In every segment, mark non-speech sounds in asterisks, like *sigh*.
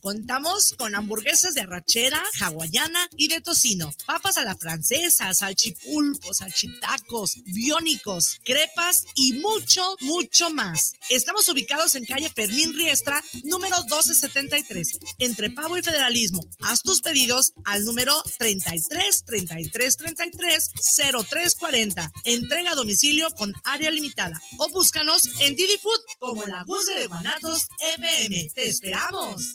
Contamos con hamburguesas de arrachera, hawaiana y de tocino, papas a la francesa, salchipulpos, salchitacos, biónicos, crepas y mucho, mucho más. Estamos ubicados en calle Fermín Riestra, número 1273, entre Pavo y Federalismo. Haz tus pedidos al número 33 33 33 0340. Entrega a domicilio con área limitada. O búscanos en Didi Food como la voz de Guanatos FM. ¡Te esperamos!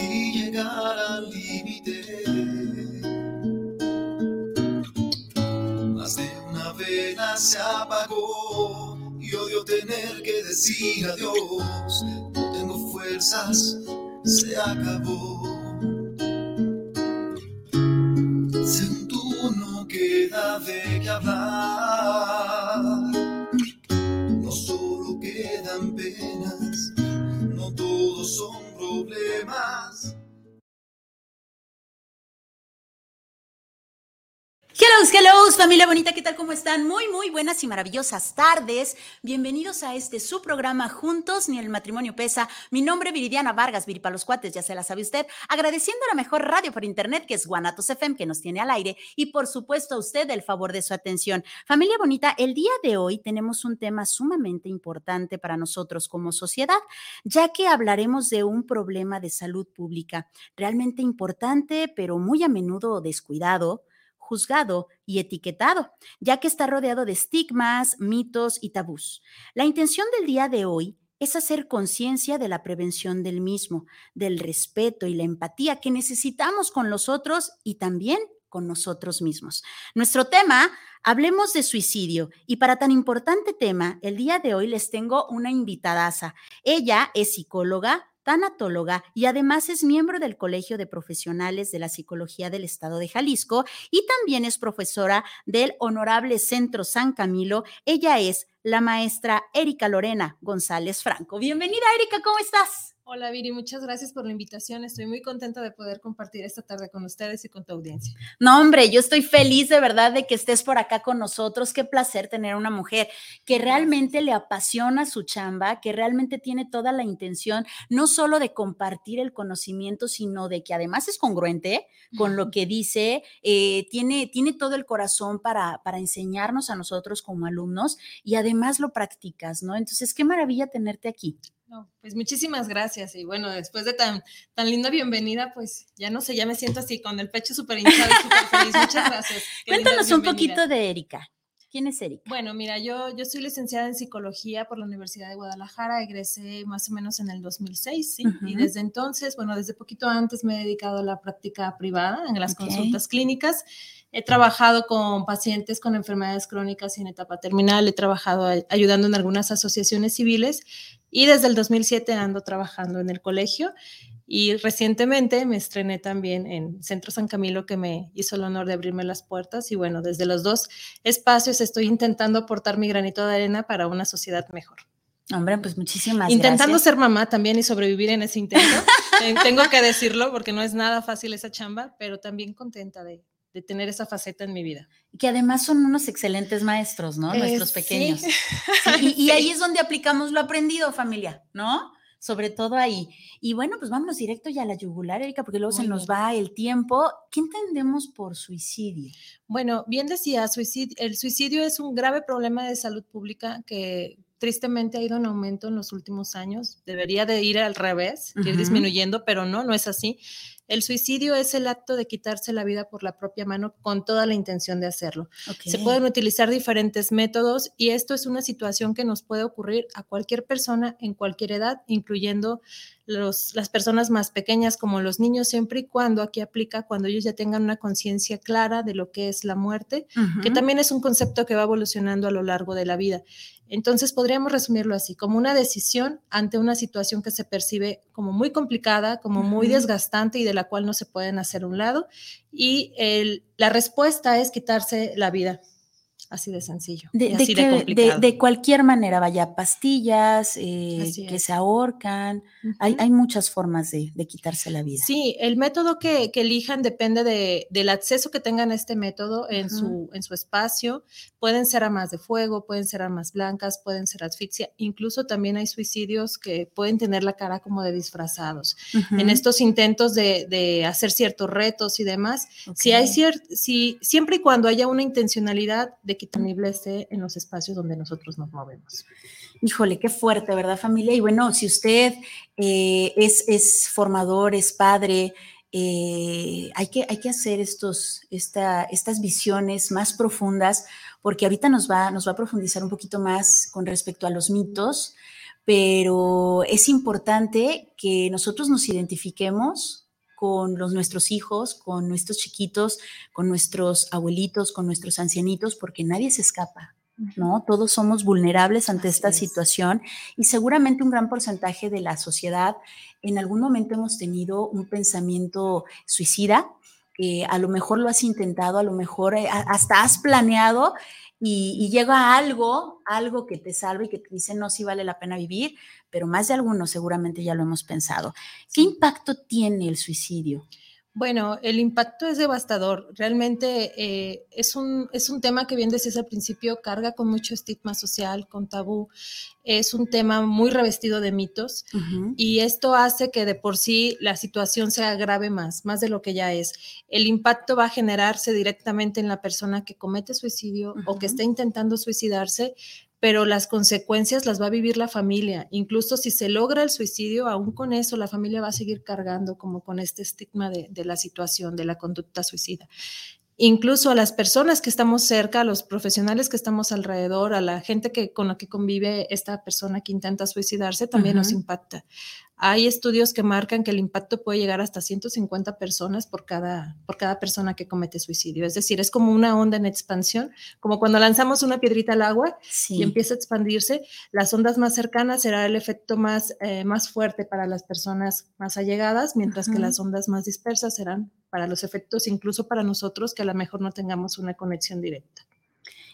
Sentí llegar al límite. Más de una vela se apagó y odio tener que decir adiós. No tengo fuerzas, se acabó. Según tú no queda de qué hablar. No solo quedan penas, no todos son problemas. Hello, hello, familia bonita, ¿qué tal? ¿Cómo están? Muy, muy buenas y maravillosas tardes. Bienvenidos a este su programa Juntos, ni el matrimonio pesa. Mi nombre es Viridiana Vargas, Viripa los cuates, ya se la sabe usted. Agradeciendo a la mejor radio por internet, que es Guanatos FM, que nos tiene al aire. Y por supuesto a usted el favor de su atención. Familia bonita, el día de hoy tenemos un tema sumamente importante para nosotros como sociedad, ya que hablaremos de un problema de salud pública realmente importante, pero muy a menudo descuidado juzgado y etiquetado, ya que está rodeado de estigmas, mitos y tabús. La intención del día de hoy es hacer conciencia de la prevención del mismo, del respeto y la empatía que necesitamos con los otros y también con nosotros mismos. Nuestro tema, hablemos de suicidio y para tan importante tema, el día de hoy les tengo una invitadaza. Ella es psicóloga, tanatóloga y además es miembro del Colegio de Profesionales de la Psicología del Estado de Jalisco y también es profesora del Honorable Centro San Camilo. Ella es la maestra Erika Lorena González Franco. Bienvenida, Erika, ¿cómo estás? Hola Viri, muchas gracias por la invitación. Estoy muy contenta de poder compartir esta tarde con ustedes y con tu audiencia. No, hombre, yo estoy feliz de verdad de que estés por acá con nosotros. Qué placer tener una mujer que realmente le apasiona su chamba, que realmente tiene toda la intención no solo de compartir el conocimiento, sino de que además es congruente con lo que dice, eh, tiene, tiene todo el corazón para, para enseñarnos a nosotros como alumnos y además lo practicas, ¿no? Entonces, qué maravilla tenerte aquí. No, pues muchísimas gracias. Y bueno, después de tan, tan linda bienvenida, pues ya no sé, ya me siento así con el pecho súper hinchado y *laughs* súper feliz. Muchas gracias. Qué Cuéntanos un poquito de Erika. ¿Quién es Erika? Bueno, mira, yo, yo soy licenciada en psicología por la Universidad de Guadalajara, egresé más o menos en el 2006, ¿sí? Y desde entonces, bueno, desde poquito antes me he dedicado a la práctica privada en las consultas clínicas. He trabajado con pacientes con enfermedades crónicas y en etapa terminal, he trabajado ayudando en algunas asociaciones civiles y desde el 2007 ando trabajando en el colegio y recientemente me estrené también en Centro San Camilo que me hizo el honor de abrirme las puertas y bueno, desde los dos espacios estoy intentando aportar mi granito de arena para una sociedad mejor. Hombre, pues muchísimas Intentando gracias. ser mamá también y sobrevivir en ese intento. *laughs* Eh, Tengo que decirlo porque no es nada fácil esa chamba, pero también contenta de, de tener esa faceta en mi vida. Que además son unos excelentes maestros, ¿no? Eh, Nuestros sí. pequeños. *laughs* Sí, y, y ahí es donde aplicamos lo aprendido, familia, ¿no? Sobre todo ahí. Y bueno, pues vámonos directo ya a la yugular, Erika, porque luego Muy se nos bien. va el tiempo. ¿Qué entendemos por suicidio? Bueno, bien decía, suicidio, el suicidio es un grave problema de salud pública que tristemente ha ido en aumento en los últimos años. Debería de ir al revés, ir Ujú. disminuyendo, pero no, no es así. El suicidio es el acto de quitarse la vida por la propia mano con toda la intención de hacerlo. Se Ok. pueden utilizar diferentes métodos y esto es una situación que nos puede ocurrir a cualquier persona en cualquier edad, incluyendo los, las personas más pequeñas como los niños, siempre y cuando aquí aplica cuando ellos ya tengan una conciencia clara de lo que es la muerte, que Ujú. también es un concepto que va evolucionando a lo largo de la vida. Entonces podríamos resumirlo así, como una decisión ante una situación que se percibe como muy complicada, como muy desgastante y de la cual no se pueden hacer un lado. Y el- la respuesta es quitarse la vida. Así de sencillo. De, y así de, que- de- de cualquier manera, vaya, pastillas eh, que es. se ahorcan. Hay, Ujú. hay muchas formas de, quitarse la vida. Sí, el método que, que elijan depende de, del acceso que tengan a este método en, Ujú. su, en su espacio. Pueden ser armas de fuego, pueden ser armas blancas, pueden ser asfixia. Incluso también hay suicidios que pueden tener la cara como de disfrazados. Ujú. En estos intentos de, hacer ciertos retos y demás, si hay cier- si, siempre y cuando haya una intencionalidad de que disponible esté en los espacios donde nosotros nos movemos. Híjole, qué fuerte, ¿verdad, familia? Y bueno, si usted eh, es, es formador, es padre, eh, hay, que, hay que hacer estos, esta, estas visiones más profundas, porque ahorita nos va, nos va a profundizar un poquito más con respecto a los mitos, pero es importante que nosotros nos identifiquemos con los, nuestros hijos, con nuestros chiquitos, con nuestros abuelitos, con nuestros ancianitos, porque nadie se escapa. ¿no? Todos somos vulnerables ante Así esta es. situación y seguramente un gran porcentaje de la sociedad en algún momento hemos tenido un pensamiento suicida, que a lo mejor lo has intentado, a lo mejor eh, hasta has planeado y, y llega algo, algo que te salve y que te dice no, sí vale la pena vivir, pero más de algunos seguramente ya lo hemos pensado. ¿Qué impacto tiene el suicidio? Bueno, el impacto es devastador. Realmente eh, es, un, es un tema que bien decías al principio, carga con mucho estigma social, con tabú. Es un tema muy revestido de mitos y esto hace que de por sí la situación se agrave más, más de lo que ya es. El impacto va a generarse directamente en la persona que comete suicidio o que está intentando suicidarse, pero las consecuencias las va a vivir la familia. Incluso si se logra el suicidio, aún con eso la familia va a seguir cargando como con este estigma de, de la situación, de la conducta suicida. Incluso a las personas que estamos cerca, a los profesionales que estamos alrededor, a la gente que, con la que convive esta persona que intenta suicidarse, también nos impacta. Hay estudios que marcan que el impacto puede llegar hasta 150 personas por cada, por cada persona que comete suicidio. Es decir, es como una onda en expansión, como cuando lanzamos una piedrita al agua Sí. y empieza a expandirse, las ondas más cercanas será el efecto más, eh, más fuerte para las personas más allegadas, mientras que las ondas más dispersas serán para los efectos, incluso para nosotros, que a lo mejor no tengamos una conexión directa.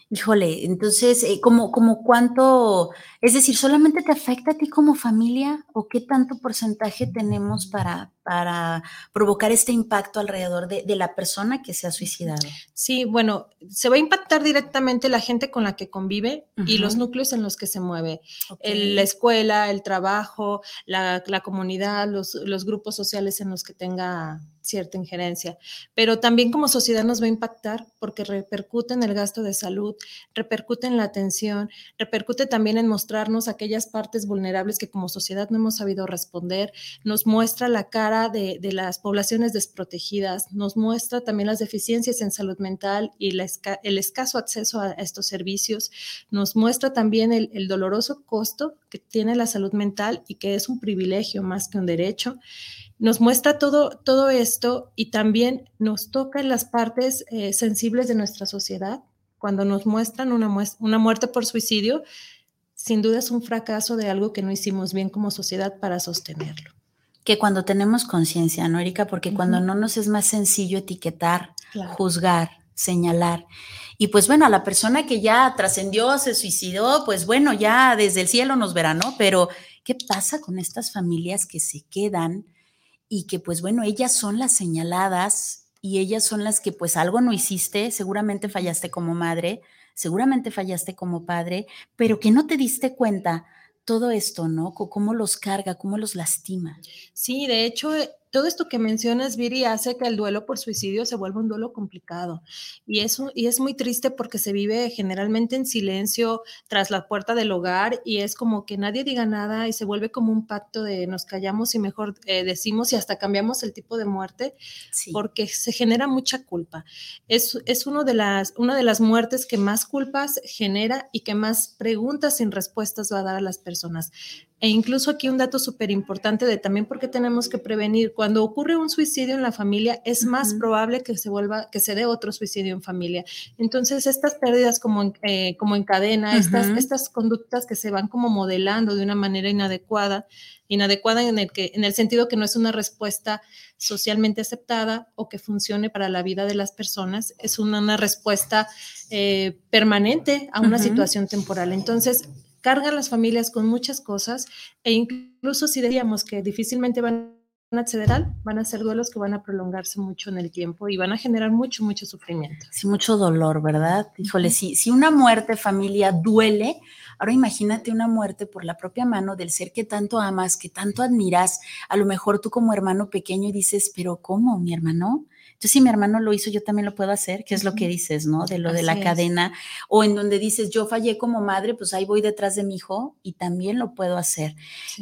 Híjole, entonces, eh, ¿como, como cuánto, es decir, solamente te afecta a ti como familia o qué tanto porcentaje tenemos para, para provocar este impacto alrededor de, de la persona que se ha suicidado? Sí, bueno, se va a impactar directamente la gente con la que convive y los núcleos en los que se mueve. El- la escuela, el trabajo, la, la comunidad, los, los grupos sociales en los que tenga cierta injerencia. Pero también como sociedad nos va a impactar porque repercute en el gasto de salud, repercute en la atención, repercute también en mostrarnos aquellas partes vulnerables que como sociedad no hemos sabido responder, nos muestra la cara de, de las poblaciones desprotegidas, nos muestra también las deficiencias en salud mental y el escaso acceso a estos servicios, nos muestra también el, el doloroso costo que tiene la salud mental y que es un privilegio más que un derecho. Nos muestra todo, todo esto y también nos toca en las partes eh, sensibles de nuestra sociedad. Cuando nos muestran una, muerte por suicidio, sin duda es un fracaso de algo que no hicimos bien como sociedad para sostenerlo. Que cuando tenemos conciencia, ¿no, Erika? Porque cuando no nos es más sencillo etiquetar, Claro. juzgar, señalar. Y pues bueno, a la persona que ya trascendió, se suicidó, pues bueno, ya desde el cielo nos verá, ¿no? Pero, ¿qué pasa con estas familias que se quedan y que pues bueno, ellas son las señaladas y ellas son las que pues algo no hiciste, seguramente fallaste como madre, seguramente fallaste como padre, pero que no te diste cuenta todo esto, ¿no? ¿Cómo los carga, cómo los lastima? Sí, de hecho, todo esto que mencionas, Viri, hace que el duelo por suicidio se vuelva un duelo complicado. Y, eso, y es muy triste porque se vive generalmente en silencio tras la puerta del hogar y es como que nadie diga nada y se vuelve como un pacto de nos callamos y mejor eh, decimos y hasta cambiamos el tipo de muerte porque se genera mucha culpa. Es, es uno de las, una de las muertes que más culpas genera y que más preguntas sin respuestas va a dar a las personas. E incluso aquí un dato súper importante de también porque tenemos que prevenir. Cuando ocurre un suicidio en la familia, es más probable que se vuelva, que se dé otro suicidio en familia. Entonces, estas pérdidas como en, eh, como en cadena, estas, estas conductas que se van como modelando de una manera inadecuada, inadecuada en el, que, en el sentido que no es una respuesta socialmente aceptada o que funcione para la vida de las personas, es una, respuesta eh, permanente a una situación temporal. Entonces, cargan las familias con muchas cosas e incluso si diríamos que difícilmente van a acceder al, van a ser duelos que van a prolongarse mucho en el tiempo y van a generar mucho, mucho sufrimiento. Sí, mucho dolor, ¿verdad? Híjole, si, si una muerte familia duele, ahora imagínate una muerte por la propia mano del ser que tanto amas, que tanto admiras, a lo mejor tú como hermano pequeño dices, pero ¿cómo, mi hermano? Entonces, si mi hermano lo hizo, yo también lo puedo hacer, que es lo que dices, ¿no? De lo de la cadena, o en donde dices, yo fallé como madre, pues ahí voy detrás de mi hijo y también lo puedo hacer.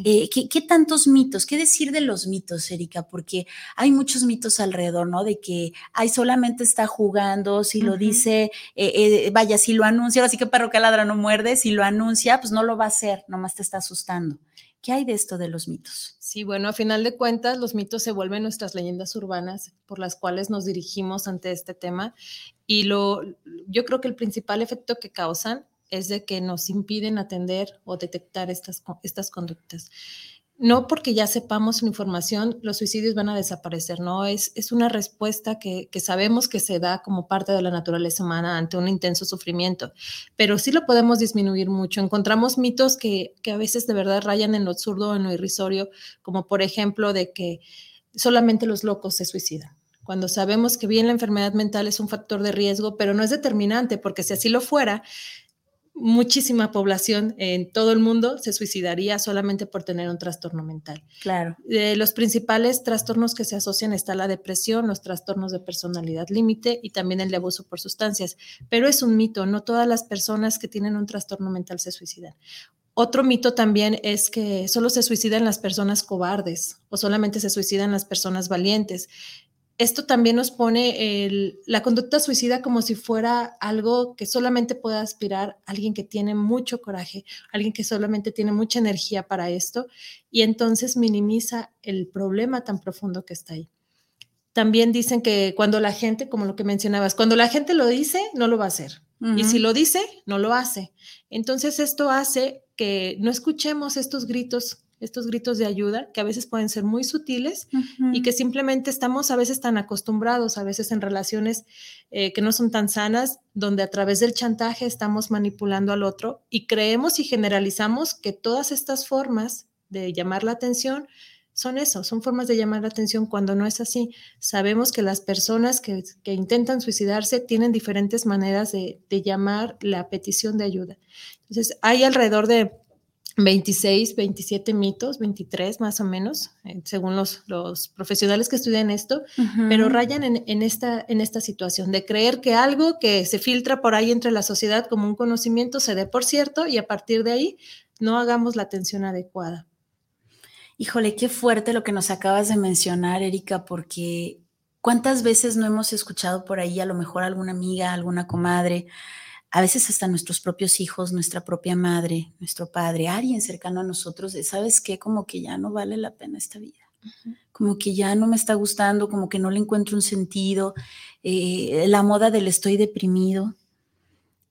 Eh, ¿qué, tantos mitos? ¿Qué decir de los mitos, Erika? Porque hay muchos mitos alrededor, ¿no? De que, ay, solamente está jugando, si lo dice, eh, eh, vaya, si lo anuncia, así que perro que ladra no muerde, si lo anuncia, pues no lo va a hacer, nomás te está asustando. ¿Qué hay de esto de los mitos? Sí, bueno, a final de cuentas, los mitos se vuelven nuestras leyendas urbanas por las cuales nos dirigimos ante este tema y lo, yo creo que el principal efecto que causan es de que nos impiden atender o detectar estas, estas conductas no porque ya sepamos la información, los suicidios van a desaparecer, ¿no? Es, es una respuesta que, sabemos que se da como parte de la naturaleza humana ante un intenso sufrimiento, pero sí lo podemos disminuir mucho. Encontramos mitos que, que a veces de verdad rayan en lo absurdo en lo irrisorio, como por ejemplo de que solamente los locos se suicidan cuando sabemos que bien la enfermedad mental es un factor de riesgo, pero no es determinante, porque si así lo fuera, muchísima población en todo el mundo se suicidaría solamente por tener un trastorno mental. Claro. De los principales trastornos que se asocian está la depresión, los trastornos de personalidad límite y también el de abuso por sustancias. Pero es un mito, no todas las personas que tienen un trastorno mental se suicidan. Otro mito también es que solo se suicidan las personas cobardes o solamente se suicidan las personas valientes esto también nos pone la conducta suicida como si fuera algo que solamente puede aspirar alguien que tiene mucho coraje, alguien que solamente tiene mucha energía para esto y entonces minimiza el problema tan profundo que está ahí. También dicen que cuando la gente, como lo que mencionabas, cuando la gente lo dice, no lo va a hacer. Y si lo dice, no lo hace. Entonces esto hace que no escuchemos estos gritos estos gritos de ayuda que a veces pueden ser muy sutiles y que simplemente estamos a veces tan acostumbrados, a veces en relaciones eh, que no son tan sanas, donde a través del chantaje estamos manipulando al otro y creemos y generalizamos que todas estas formas de llamar la atención son eso, son formas de llamar la atención cuando no es así. Sabemos que las personas que, intentan suicidarse tienen diferentes maneras de, de llamar la petición de ayuda. Entonces, hay alrededor de 26, 27 mitos, 23 más o menos, eh, según los, los, profesionales que estudian esto, pero rayan en, esta, en esta situación de creer que algo que se filtra por ahí entre la sociedad como un conocimiento se dé por cierto y a partir de ahí no hagamos la atención adecuada. Híjole, qué fuerte lo que nos acabas de mencionar, Erika, porque ¿cuántas veces no hemos escuchado por ahí a lo mejor alguna amiga, alguna comadre? A veces hasta nuestros propios hijos, nuestra propia madre, nuestro padre, alguien cercano a nosotros, ¿sabes qué? Como que ya no vale la pena esta vida. Como que ya no me está gustando, como que no le encuentro un sentido. Eh, la moda del estoy deprimido.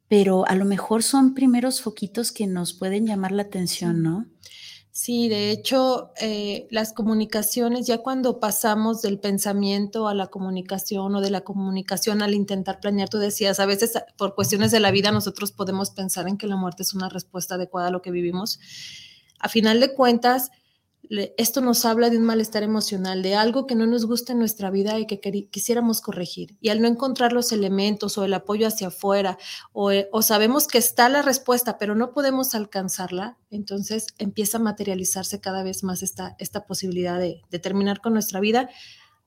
Pero a lo mejor son primeros foquitos que nos pueden llamar la atención, ¿no? Sí, de hecho, eh, las comunicaciones, ya cuando pasamos del pensamiento a la comunicación o de la comunicación al intentar planear, tú decías, a veces por cuestiones de la vida nosotros podemos pensar en que la muerte es una respuesta adecuada a lo que vivimos. A final de cuentas, esto nos habla de un malestar emocional, de algo que no nos gusta en nuestra vida y que quisiéramos corregir. Y al no encontrar los elementos o el apoyo hacia afuera, o, eh, sabemos que está la respuesta, pero no podemos alcanzarla, entonces empieza a materializarse cada vez más esta, esta posibilidad de, de terminar con nuestra vida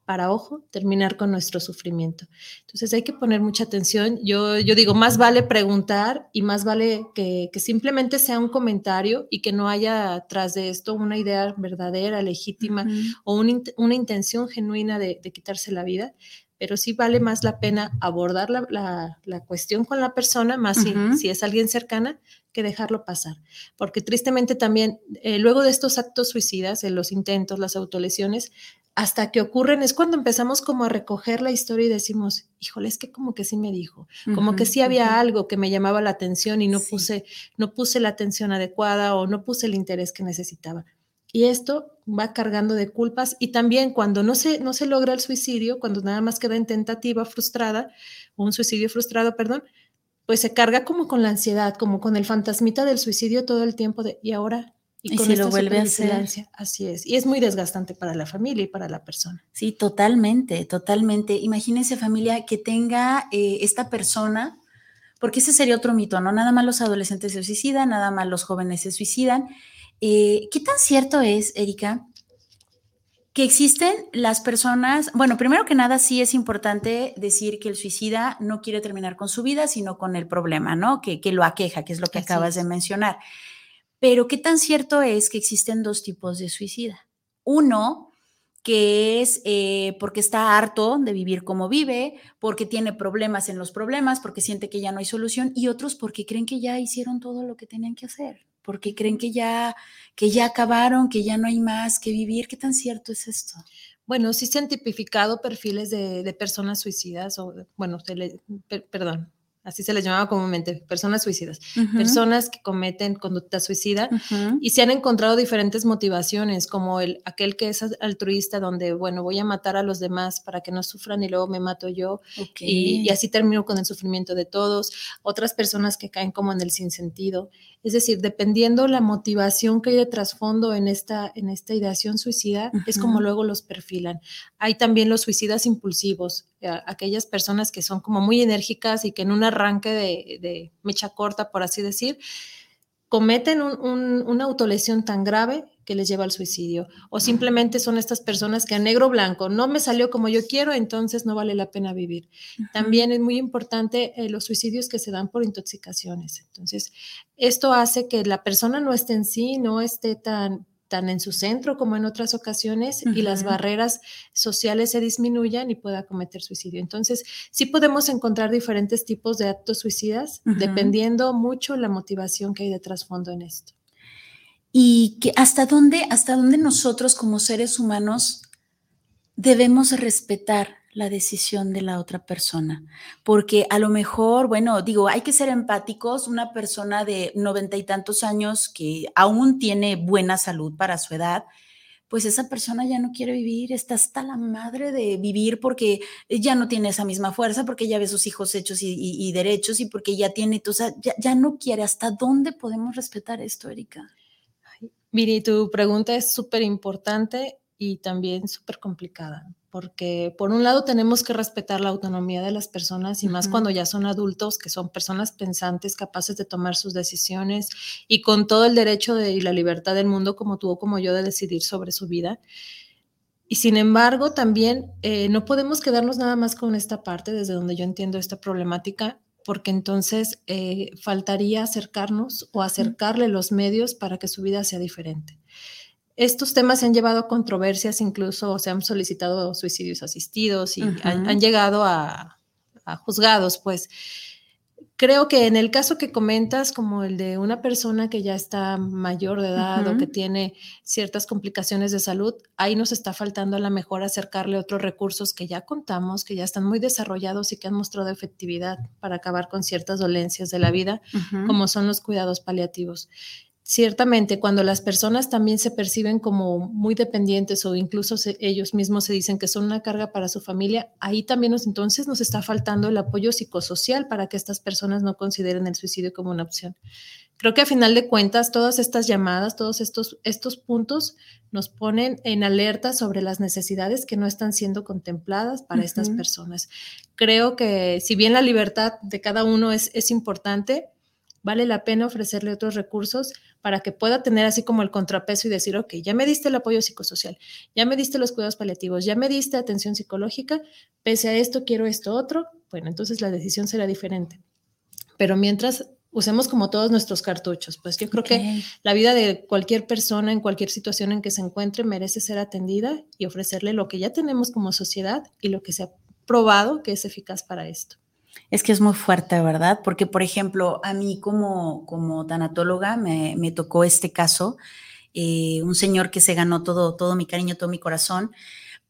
para, ojo, terminar con nuestro sufrimiento. Entonces hay que poner mucha atención. Yo, yo digo, más vale preguntar y más vale que, simplemente sea un comentario y que no haya tras de esto una idea verdadera, legítima o una, intención genuina de, quitarse la vida, pero sí vale más la pena abordar la, cuestión con la persona, más si, es alguien cercana, que dejarlo pasar. Porque tristemente también, eh, luego de estos actos suicidas, en los intentos, las autolesiones, hasta que ocurren es cuando empezamos como a recoger la historia y decimos, híjole, es que como que sí me dijo, como que sí había algo que me llamaba la atención y no puse no puse la atención adecuada o no puse el interés que necesitaba. Y esto va cargando de culpas y también cuando no se no se logra el suicidio, cuando nada más queda en tentativa frustrada o un suicidio frustrado, perdón, pues se carga como con la ansiedad, como con el fantasmita del suicidio todo el tiempo de y ahora y, con si lo vuelve a hacer. Así es. Y es muy desgastante para la familia y para la persona. Sí, totalmente, totalmente. Imagínense familia que tenga eh, esta persona, porque ese sería otro mito, ¿no? Nada más los adolescentes se suicidan, nada más los jóvenes se suicidan. Eh, ¿Qué tan cierto es, Erika, que existen las personas, bueno, primero que nada sí es importante decir que el suicida no quiere terminar con su vida, sino con el problema, ¿no? Que, que lo aqueja, que es lo que acabas de mencionar. Pero ¿qué tan cierto es que existen dos tipos de suicida? Uno, que es eh, porque está harto de vivir como vive, porque tiene problemas en los problemas, porque siente que ya no hay solución, y otros porque creen que ya hicieron todo lo que tenían que hacer, porque creen que ya, que ya acabaron, que ya no hay más que vivir. ¿Qué tan cierto es esto? Bueno, sí se han tipificado perfiles de, personas suicidas, o bueno, perdón, así se les llamaba comúnmente, personas suicidas, personas que cometen conducta suicida y se han encontrado diferentes motivaciones, como el, aquel que es altruista, donde, bueno, voy a matar a los demás para que no sufran y luego me mato yo y, y, así termino con el sufrimiento de todos, otras personas que caen como en el sinsentido, es decir, dependiendo la motivación que hay de trasfondo en esta, en esta ideación suicida, es como luego los perfilan. Hay también los suicidas impulsivos, aquellas personas que son como muy enérgicas y que en un arranque de, mecha corta, por así decir, cometen una autolesión tan grave que les lleva al suicidio. O simplemente son estas personas que a negro blanco no me salió como yo quiero, entonces no vale la pena vivir. También es muy importante eh, los suicidios que se dan por intoxicaciones. Entonces, esto hace que la persona no esté en sí, no esté tan tan en su centro como en otras ocasiones y las barreras sociales se disminuyan y pueda cometer suicidio. Entonces, sí podemos encontrar diferentes tipos de actos suicidas dependiendo mucho la motivación que hay de trasfondo en esto. Y que hasta dónde, hasta dónde nosotros como seres humanos debemos respetar la decisión de la otra persona, porque a lo mejor, bueno, digo, hay que ser empáticos, una persona de noventa y tantos años que aún tiene buena salud para su edad, pues esa persona ya no quiere vivir, está hasta la madre de vivir porque ya no tiene esa misma fuerza, porque ya ve sus hijos hechos y, derechos y porque ya tiene, o sea, ya, no quiere. ¿Hasta dónde podemos respetar esto, Erika? Miri, tu pregunta es súper importante y también súper complicada, porque por un lado tenemos que respetar la autonomía de las personas y más cuando ya son adultos, que son personas pensantes, capaces de tomar sus decisiones y con todo el derecho de, y la libertad del mundo como tú o como yo de decidir sobre su vida. Y sin embargo, también eh, no podemos quedarnos nada más con esta parte, desde donde yo entiendo esta problemática, porque entonces eh, faltaría acercarnos o acercarle los medios para que su vida sea diferente. Estos temas se han llevado a controversias, incluso se han solicitado suicidios asistidos y han, llegado a, a, juzgados, pues. Creo que en el caso que comentas, como el de una persona que ya está mayor de edad o que tiene ciertas complicaciones de salud, ahí nos está faltando a lo mejor acercarle otros recursos que ya contamos, que ya están muy desarrollados y que han mostrado efectividad para acabar con ciertas dolencias de la vida, como son los cuidados paliativos ciertamente cuando las personas también se perciben como muy dependientes o incluso ellos mismos se dicen que son una carga para su familia, ahí también nos, entonces nos está faltando el apoyo psicosocial para que estas personas no consideren el suicidio como una opción. Creo que a final de cuentas, todas estas llamadas, todos estos, estos puntos nos ponen en alerta sobre las necesidades que no están siendo contempladas para estas personas. Creo que si bien la libertad de cada uno es, es importante, vale la pena ofrecerle otros recursos para que pueda tener así como el contrapeso y decir, ok, ya me diste el apoyo psicosocial, ya me diste los cuidados paliativos, ya me diste atención psicológica, pese a esto quiero esto otro, bueno, entonces la decisión será diferente. Pero mientras usemos como todos nuestros cartuchos. Pues yo creo que la vida de cualquier persona en cualquier situación en que se encuentre merece ser atendida y ofrecerle lo que ya tenemos como sociedad y lo que se ha probado que es eficaz para esto. Es que es muy fuerte, ¿verdad? Porque, por ejemplo, a mí como, como tanatóloga me, tocó este caso, eh, un señor que se ganó todo, todo mi cariño, todo mi corazón,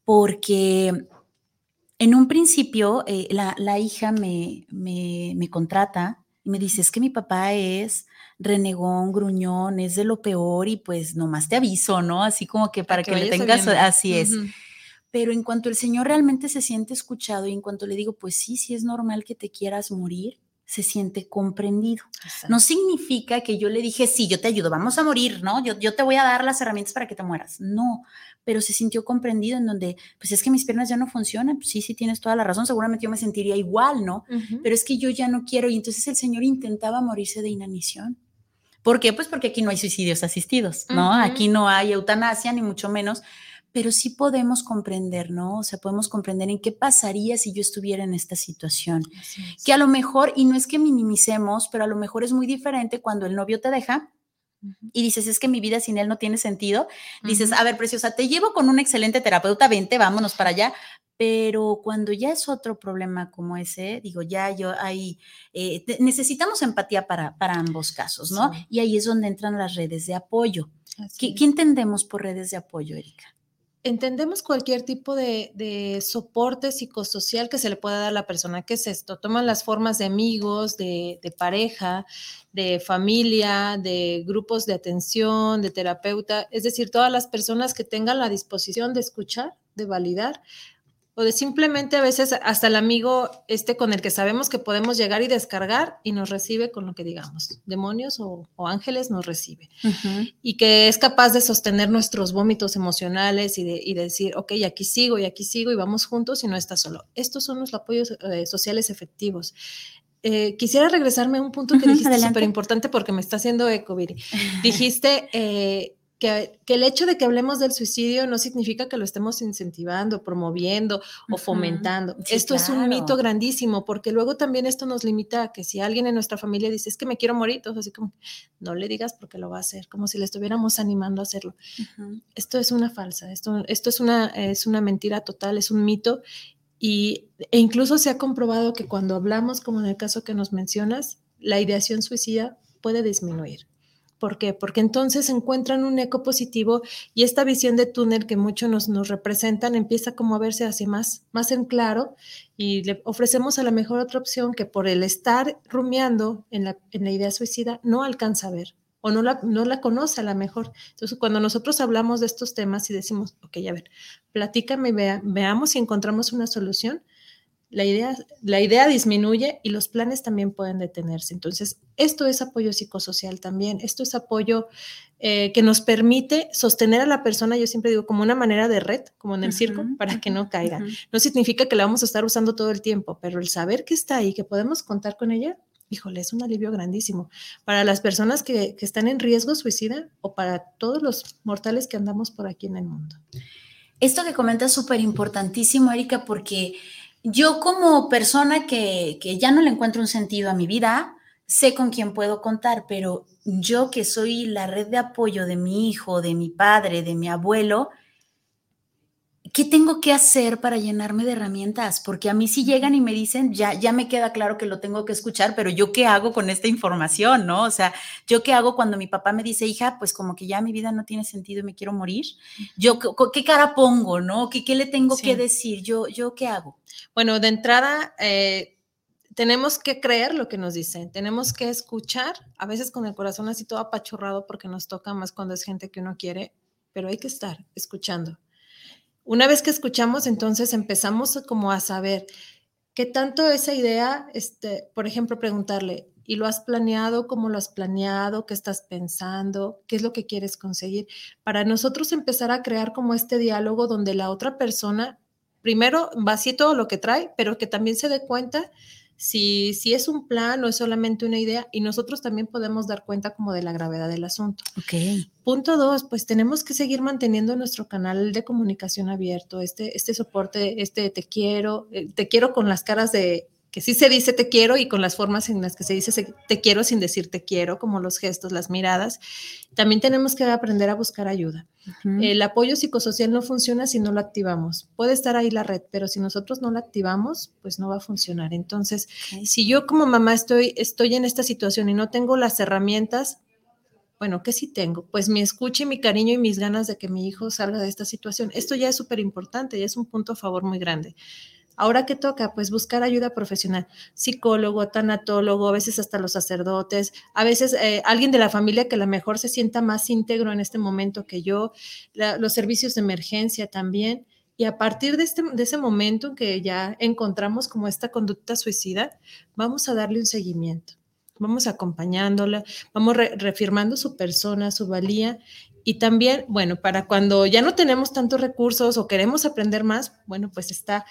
porque en un principio eh, la, hija me, me, me contrata y me dice, es que mi papá es renegón, gruñón, es de lo peor y pues nomás te aviso, ¿no? Así como que para que, le tengas, así es. Pero en cuanto el Señor realmente se siente escuchado y en cuanto le digo, pues sí, sí es normal que te quieras morir, se siente comprendido. No significa que yo le dije, sí, yo te ayudo, vamos a morir, ¿no? Yo, yo te voy a dar las herramientas para que te mueras. No, pero se sintió comprendido en donde, pues es que mis piernas ya no funcionan, pues sí, sí tienes toda la razón, seguramente yo me sentiría igual, ¿no? Pero es que yo ya no quiero y entonces el Señor intentaba morirse de inanición. ¿Por qué? Pues porque aquí no hay suicidios asistidos, ¿no? Aquí no hay eutanasia, ni mucho menos, pero sí podemos comprender, ¿no? O sea, podemos comprender en qué pasaría si yo estuviera en esta situación. Que a lo mejor, y no es que minimicemos, pero a lo mejor es muy diferente cuando el novio te deja y dices, es que mi vida sin él no tiene sentido. Dices, a ver, preciosa, te llevo con un excelente terapeuta, vente, vámonos para allá. Pero cuando ya es otro problema como ese, digo, ya yo ahí eh, necesitamos empatía para, para ambos casos, ¿no? Y ahí es donde entran las redes de apoyo. ¿Qué, ¿Qué, entendemos por redes de apoyo, Erika? Entendemos cualquier tipo de, soporte psicosocial que se le pueda dar a la persona. ¿Qué es esto? Toman las formas de amigos, de, pareja, de familia, de grupos de atención, de terapeuta, es decir, todas las personas que tengan la disposición de escuchar, de validar o de simplemente a veces hasta el amigo este con el que sabemos que podemos llegar y descargar y nos recibe con lo que digamos, demonios o, ángeles nos recibe. Y que es capaz de sostener nuestros vómitos emocionales y de, decir, ok, aquí sigo y aquí sigo y vamos juntos y no está solo. Estos son los apoyos eh, sociales efectivos. Eh, quisiera regresarme a un punto que dijiste súper importante porque me está haciendo eco, Viri. *laughs* Dijiste eh, que, el hecho de que hablemos del suicidio no significa que lo estemos incentivando, promoviendo o fomentando. esto es un mito grandísimo, porque luego también esto nos limita a que si alguien en nuestra familia dice, es que me quiero morir, entonces así como, no le digas porque lo va a hacer, como si le estuviéramos animando a hacerlo. Esto es una falsa, esto, esto es, una, es una mentira total, es un mito. Y, e incluso se ha comprobado que cuando hablamos, como en el caso que nos mencionas, la ideación suicida puede disminuir. ¿Por qué? Porque entonces encuentran un eco positivo y esta visión de túnel que muchos nos, nos representan empieza como a verse hacia más, más en claro y le ofrecemos a la mejor otra opción que por el estar rumiando en la, en la idea suicida no alcanza a ver o no la, no la conoce a la mejor. Entonces, cuando nosotros hablamos de estos temas y decimos, ok, a ver, platícame, vea, veamos si encontramos una solución, la idea, la idea disminuye y los planes también pueden detenerse. Entonces, esto es apoyo psicosocial también, esto es apoyo eh, que nos permite sostener a la persona, yo siempre digo, como una manera de red, como en el circo, para que no caiga. No significa que la vamos a estar usando todo el tiempo, pero el saber que está ahí, que podemos contar con ella, híjole, es un alivio grandísimo para las personas que, que están en riesgo suicida o para todos los mortales que andamos por aquí en el mundo. Esto que comentas es súper importantísimo, Erika, porque yo como persona que, ya no le encuentro un sentido a mi vida, sé con quién puedo contar, pero yo que soy la red de apoyo de mi hijo, de mi padre, de mi abuelo, ¿qué tengo que hacer para llenarme de herramientas? Porque a mí si llegan y me dicen, ya, ya me queda claro que lo tengo que escuchar, pero yo qué hago con esta información, ¿no? O sea, yo qué hago cuando mi papá me dice, hija, pues como que ya mi vida no tiene sentido y me quiero morir. Yo, ¿qué cara pongo, no? ¿Qué, qué le tengo que decir? Yo, yo qué hago? Bueno, de entrada... Eh, tenemos que creer lo que nos dicen, tenemos que escuchar, a veces con el corazón así todo apachurrado porque nos toca más cuando es gente que uno quiere, pero hay que estar escuchando. Una vez que escuchamos, entonces empezamos como a saber qué tanto esa idea, este, por ejemplo, preguntarle, y lo has planeado, cómo lo has planeado, qué estás pensando, qué es lo que quieres conseguir, para nosotros empezar a crear como este diálogo donde la otra persona primero vacíe todo lo que trae, pero que también se dé cuenta si, si es un plan o es solamente una idea y nosotros también podemos dar cuenta como de la gravedad del asunto. Ok. Punto dos, pues tenemos que seguir manteniendo nuestro canal de comunicación abierto, este, este soporte, este te quiero, eh, te quiero con las caras de que sí se dice te quiero y con las formas en las que se dice te quiero sin decir te quiero, como los gestos, las miradas. También tenemos que aprender a buscar ayuda. El apoyo psicosocial no funciona si no lo activamos. Puede estar ahí la red, pero si nosotros no la activamos, pues no va a funcionar. Entonces, si yo como mamá estoy, estoy en esta situación y no tengo las herramientas, bueno, ¿qué sí tengo? Pues mi escucha y mi cariño y mis ganas de que mi hijo salga de esta situación. Esto ya es súper importante y es un punto a favor muy grande. Ahora, ¿qué toca? Pues buscar ayuda profesional, psicólogo, tanatólogo, a veces hasta los sacerdotes, a veces eh, alguien de la familia que a lo mejor se sienta más íntegro en este momento que yo, los servicios de emergencia también. Y a partir de, este, de ese momento en que ya encontramos como esta conducta suicida, vamos a darle un seguimiento vamos acompañándola, vamos reafirmando su persona, su valía y también, bueno, para cuando ya no tenemos tantos recursos o queremos aprender más, bueno, pues está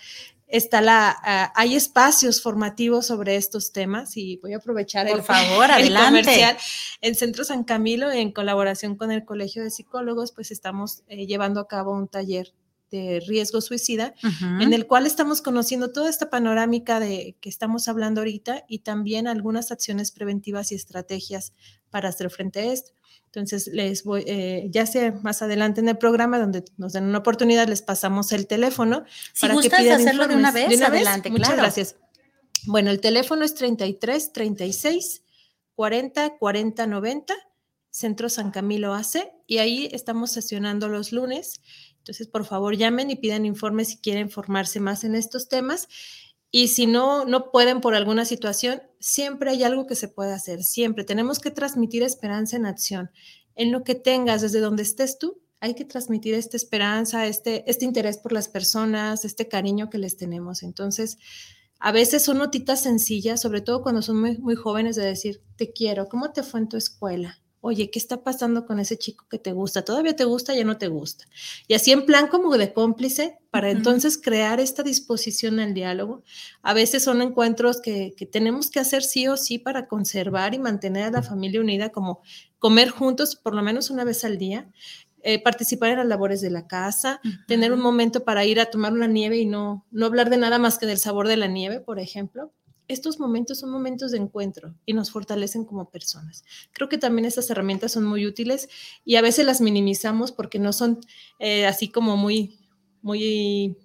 está la, ah, hay espacios formativos sobre estos temas y voy a aprovechar Por el, favor, *laughs* adelante. comercial. En Centro San Camilo, en colaboración con el Colegio de Psicólogos, pues estamos eh, llevando a cabo un taller de riesgo suicida, en el cual estamos conociendo toda esta panorámica de que estamos hablando ahorita y también algunas acciones preventivas y estrategias para hacer frente a esto. Entonces, les voy, eh, ya sea más adelante en el programa, donde nos den una oportunidad, les pasamos el teléfono. Si para gustas que pidan hacerlo de una vez, adelante, Muchas gracias. Bueno, el teléfono es 33 36 40 40 90, Centro San Camilo AC, y ahí estamos sesionando los lunes. Entonces, por favor, llamen y pidan informes si quieren formarse más en estos temas. Y si no, no pueden por alguna situación, siempre hay algo que se puede hacer, siempre. Tenemos que transmitir esperanza en acción. En lo que tengas, desde donde estés tú, hay que transmitir esta esperanza, este, este interés por las personas, este cariño que les tenemos. Entonces, a veces son notitas sencillas, sobre todo cuando son muy, muy jóvenes, de decir, te quiero, ¿cómo te fue en tu escuela? Oye, ¿qué está pasando con ese chico que te gusta? ¿Todavía te gusta? Ya no te gusta. Y así en plan como de cómplice, para entonces crear esta disposición al diálogo. A veces son encuentros que, tenemos que hacer sí o sí para conservar y mantener a la familia unida, como comer juntos por lo menos una vez al día. Eh, participar en las labores de la casa, tener un momento para ir a tomar una nieve y no, no hablar de nada más que del sabor de la nieve, por ejemplo estos momentos son momentos de encuentro y nos fortalecen como personas. Creo que también estas herramientas son muy útiles y a veces las minimizamos porque no son eh, así como muy, muy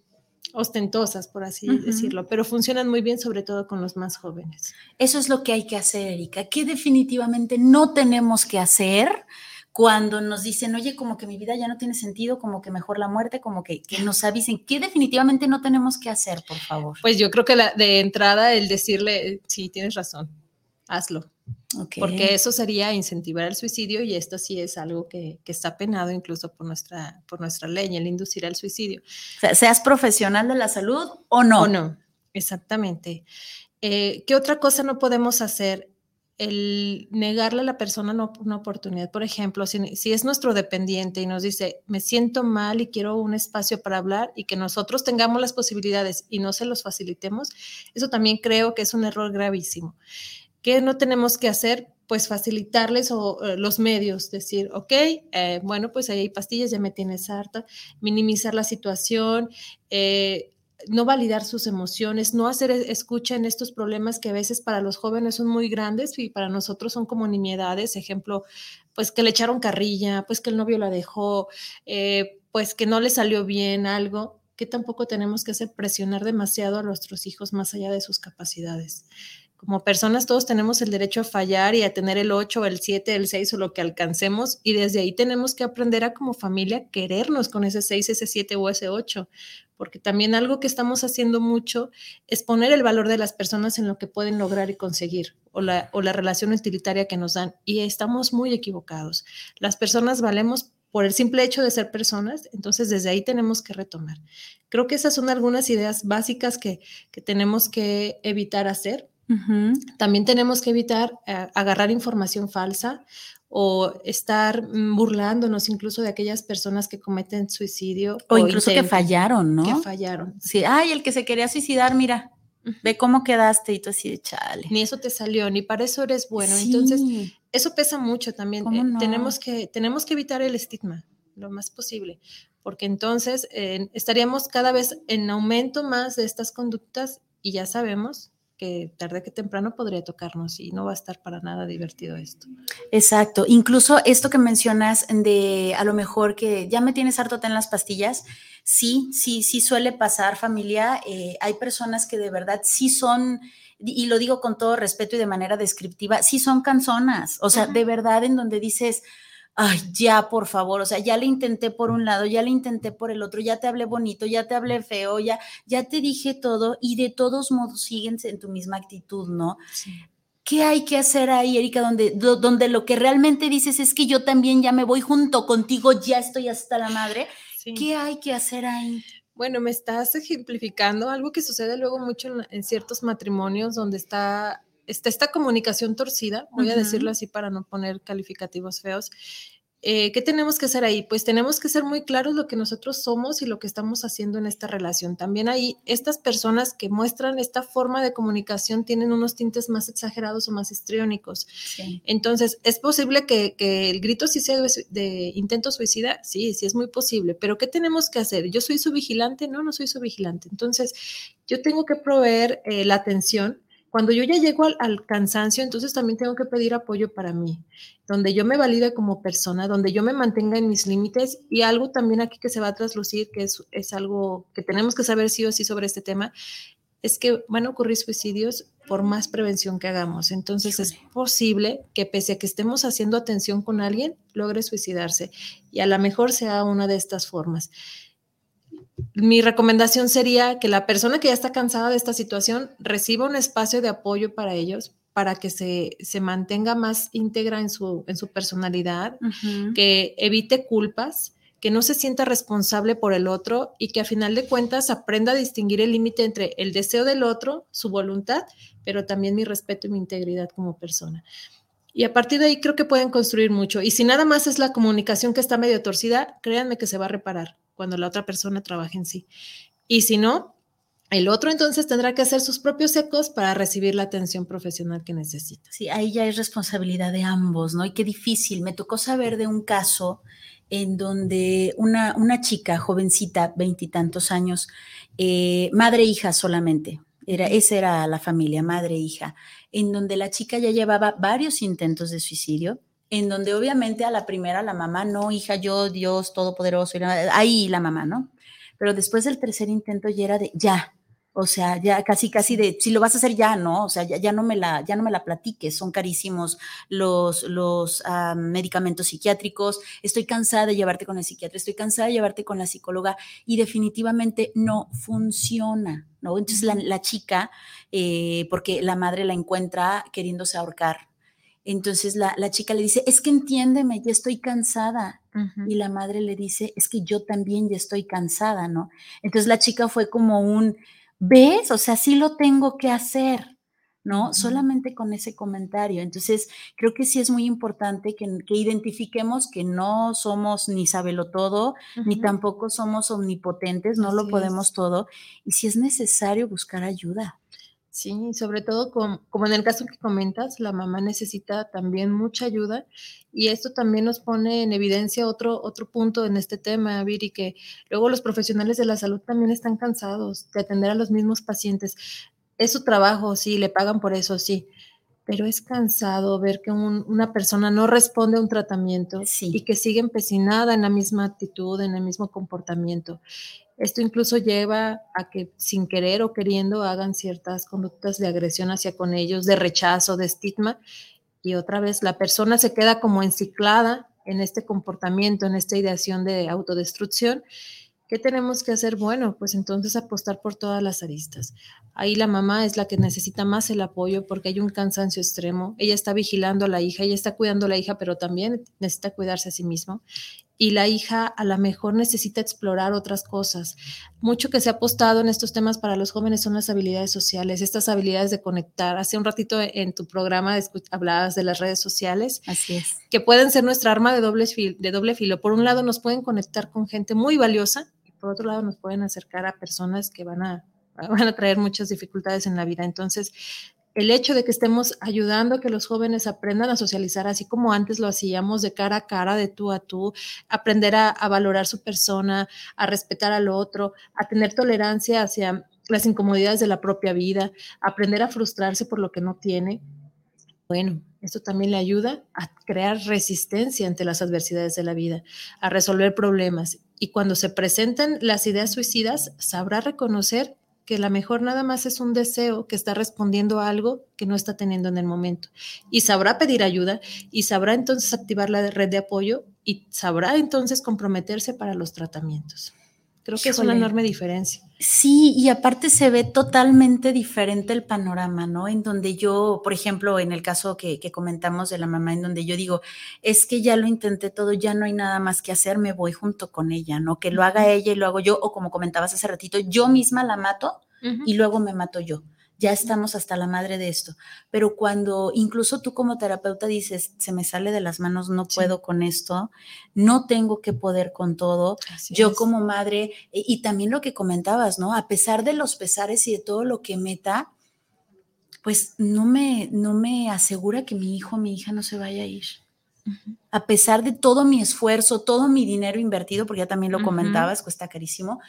ostentosas, por así decirlo, pero funcionan muy bien sobre todo con los más jóvenes. Eso es lo que hay que hacer, Erika, que definitivamente no tenemos que hacer cuando nos dicen, oye, como que mi vida ya no tiene sentido, como que mejor la muerte, como que, que nos avisen, ¿qué definitivamente no tenemos que hacer, por favor? Pues yo creo que la, de entrada el decirle, sí, tienes razón, hazlo. Porque eso sería incentivar el suicidio y esto sí es algo que, que, está penado incluso por nuestra, por nuestra ley, el inducir al suicidio. O sea, seas profesional de la salud o no. O no, exactamente. Eh, ¿Qué otra cosa no podemos hacer? El negarle a la persona una oportunidad. Por ejemplo, si, es nuestro dependiente y nos dice, me siento mal y quiero un espacio para hablar y que nosotros tengamos las posibilidades y no se los facilitemos, eso también creo que es un error gravísimo. ¿Qué no tenemos que hacer? Pues facilitarles o, los medios, decir, ok, eh, bueno, pues ahí hay pastillas, ya me tienes harta, minimizar la situación, eh, no validar sus emociones, no hacer e, escucha en estos problemas que a veces para los jóvenes son muy grandes y para nosotros son como nimiedades, ejemplo, pues que le echaron carrilla, pues que el novio la dejó, eh, pues que no le salió bien algo, que tampoco tenemos que hacer presionar demasiado a nuestros hijos más allá de sus capacidades. Como personas todos tenemos el derecho a fallar y a tener el 8, el 7, el 6 o lo que alcancemos y desde ahí tenemos que aprender a como familia querernos con ese 6, ese 7 o ese 8, porque también algo que estamos haciendo mucho es poner el valor de las personas en lo que pueden lograr y conseguir o la, o la relación utilitaria que nos dan y estamos muy equivocados. Las personas valemos por el simple hecho de ser personas, entonces desde ahí tenemos que retomar. Creo que esas son algunas ideas básicas que, que tenemos que evitar hacer También tenemos que evitar eh, agarrar información falsa o estar mm, burlándonos incluso de aquellas personas que cometen suicidio. O, incluso que fallaron, ¿no? Que fallaron. Sí, ay, el que se quería suicidar, mira, ve cómo quedaste y tú así de chale. Ni eso te salió, ni para eso eres bueno. Entonces, eso pesa mucho también. Eh, tenemos, que, tenemos que evitar el estigma lo más posible, porque entonces eh, estaríamos cada vez en aumento más de estas conductas y ya sabemos que tarde que temprano podría tocarnos y no va a estar para nada divertido esto. Exacto. Incluso esto que mencionas de a lo mejor que ya me tienes harto en las pastillas, sí, sí, sí suele pasar familia. Eh, hay personas que de verdad sí son y lo digo con todo respeto y de manera descriptiva, sí son canzonas, o sea, de verdad en donde dices, ay, ya, por favor, o sea, ya le intenté por un lado, ya le intenté por el otro, ya te hablé bonito, ya te hablé feo, ya, ya te dije todo y de todos modos siguen en tu misma actitud, ¿no? ¿Qué hay que hacer ahí, Erika? Donde, donde lo que realmente dices es que yo también ya me voy junto contigo, ya estoy hasta la madre. ¿Qué hay que hacer ahí? Bueno, me estás ejemplificando algo que sucede luego mucho en ciertos matrimonios donde está está esta comunicación torcida, voy a decirlo así para no poner calificativos feos. Eh, ¿Qué tenemos que hacer ahí? Pues tenemos que ser muy claros lo que nosotros somos y lo que estamos haciendo en esta relación. También ahí, estas personas que muestran esta forma de comunicación tienen unos tintes más exagerados o más histriónicos. Entonces, ¿es posible que, que, el grito sí sea de intento suicida? Sí, sí es muy posible, pero ¿qué tenemos que hacer? ¿Yo soy su vigilante? No, no soy su vigilante. Entonces, yo tengo que proveer eh, la atención cuando yo ya llego al, cansancio, entonces también tengo que pedir apoyo para mí, donde yo me valide como persona, donde yo me mantenga en mis límites y algo también aquí que se va a traslucir, que es, es algo que tenemos que saber sí o sí sobre este tema, es que van a ocurrir suicidios por más prevención que hagamos. Entonces es posible que pese a que estemos haciendo atención con alguien, logre suicidarse y a lo mejor sea una de estas formas mi recomendación sería que la persona que ya está cansada de esta situación reciba un espacio de apoyo para ellos, para que se, mantenga más íntegra en su, en su personalidad, que evite culpas, que no se sienta responsable por el otro y que a final de cuentas aprenda a distinguir el límite entre el deseo del otro, su voluntad, pero también mi respeto y mi integridad como persona. Y a partir de ahí creo que pueden construir mucho. Y si nada más es la comunicación que está medio torcida, créanme que se va a reparar cuando la otra persona trabaje en sí. Y si no, el otro entonces tendrá que hacer sus propios ecos para recibir la atención profesional que necesita. Sí, ahí ya es responsabilidad de ambos, ¿no? Y qué difícil. Me tocó saber de un caso en donde una, una chica jovencita, veintitantos años, eh, madre e hija solamente, era, esa era la familia, madre e hija, en donde la chica ya llevaba varios intentos de suicidio, en donde obviamente a la primera la mamá, no, hija, yo, Dios Todopoderoso, ahí la mamá, ¿no? Pero después del tercer intento ya era de, ya, o sea, ya casi, casi de, si lo vas a hacer ya, ¿no? O sea, ya, ya no, me la, ya no me la platiques, son carísimos los, los ah, medicamentos psiquiátricos, estoy cansada de llevarte con el psiquiatra, estoy cansada de llevarte con la psicóloga y definitivamente no funciona, ¿no? Entonces la, la chica, eh, porque la madre la encuentra queriéndose ahorcar, entonces la, chica le dice, es que entiéndeme, ya estoy cansada. Y la madre le dice, es que yo también ya estoy cansada, ¿no? Entonces la chica fue como un, ¿ves? O sea, sí lo tengo que hacer, ¿no? Solamente con ese comentario. Entonces, creo que sí es muy importante que, identifiquemos que no somos ni sabelo todo, ni tampoco somos omnipotentes, no lo podemos todo. Y si es necesario buscar ayuda. Sí, sobre todo como, en el caso que comentas, la mamá necesita también mucha ayuda y esto también nos pone en evidencia otro, otro punto en este tema, Viri, que luego los profesionales de la salud también están cansados de atender a los mismos pacientes. Es su trabajo, sí, le pagan por eso, sí, pero es cansado ver que una persona no responde a un tratamiento y que sigue empecinada en la misma actitud, en el mismo comportamiento. Esto incluso lleva a que sin querer o queriendo hagan ciertas conductas de agresión hacia con ellos, de rechazo, de estigma, y otra vez la persona se queda como enciclada en este comportamiento, en esta ideación de autodestrucción. ¿Qué tenemos que hacer? Bueno, pues entonces apostar por todas las aristas. Ahí la mamá es la que necesita más el apoyo porque hay un cansancio extremo. Ella está vigilando a la hija, ella está cuidando a la hija, pero también necesita cuidarse a sí mismo. Y la hija a lo mejor necesita explorar otras cosas. Mucho que se ha apostado en estos temas para los jóvenes son las habilidades sociales, estas habilidades de conectar. Hace un ratito en tu programa hablabas de las redes sociales. Así es. Que pueden ser nuestra arma de doble, filo, de doble filo. Por un lado nos pueden conectar con gente muy valiosa y por otro lado nos pueden acercar a personas que van a *laughs* van a traer muchas dificultades en la vida. Entonces, el hecho de que estemos ayudando a que los jóvenes aprendan a socializar, así como antes lo hacíamos de cara a cara, de tú a tú, aprender a, valorar su persona, a respetar al otro, a tener tolerancia hacia las incomodidades de la propia vida, aprender a frustrarse por lo que no tiene. Bueno, esto también le ayuda a crear resistencia ante las adversidades de la vida, a resolver problemas. Y cuando se presenten las ideas suicidas, sabrá reconocer que la mejor nada más es un deseo que está respondiendo a algo que no está teniendo en el momento. Y sabrá pedir ayuda y sabrá entonces activar la red de apoyo y sabrá entonces comprometerse para los tratamientos. Creo que es una enorme diferencia. Sí, y aparte se ve totalmente diferente el panorama, ¿no? En donde yo, por ejemplo, en el caso que, que, comentamos de la mamá, en donde yo digo, es que ya lo intenté todo, ya no hay nada más que hacer, me voy junto con ella, ¿no? Que lo haga ella y lo hago yo, o como comentabas hace ratito, yo misma la mato y luego me mato yo ya estamos hasta la madre de esto. Pero cuando incluso tú como terapeuta dices, se me sale de las manos, no puedo con esto, no tengo que poder con todo, yo como madre, y también lo que comentabas, ¿no? A pesar de los pesares y de todo lo que meta, pues no me, no me asegura que mi hijo, mi hija no se vaya a ir. A pesar de todo mi esfuerzo, todo mi dinero invertido, porque ya también lo comentabas, cuesta carísimo,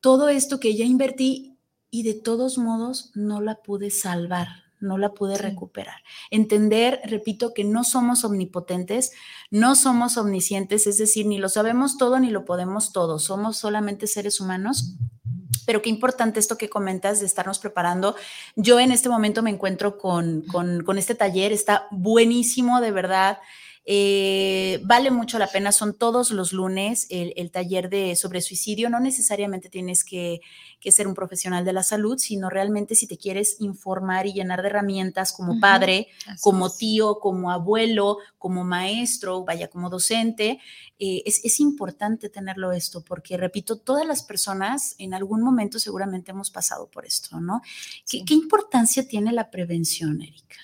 todo esto que ya invertí y de todos modos no la pude salvar, no la pude recuperar. Entender, repito, que no somos omnipotentes, no somos omniscientes, es decir, ni lo sabemos todo ni lo podemos todo, somos solamente seres humanos. Pero qué importante esto que comentas de estarnos preparando. Yo en este momento me encuentro con, con, con este taller, está buenísimo, de verdad. Eh, vale mucho la pena, son todos los lunes el, taller de sobre suicidio. No necesariamente tienes que, ser un profesional de la salud, sino realmente si te quieres informar y llenar de herramientas como padre, como tío, como abuelo, como maestro, vaya, como docente, eh, es, importante tenerlo esto, porque repito, todas las personas en algún momento seguramente hemos pasado por esto, ¿no? ¿Qué, qué importancia tiene la prevención, Erika?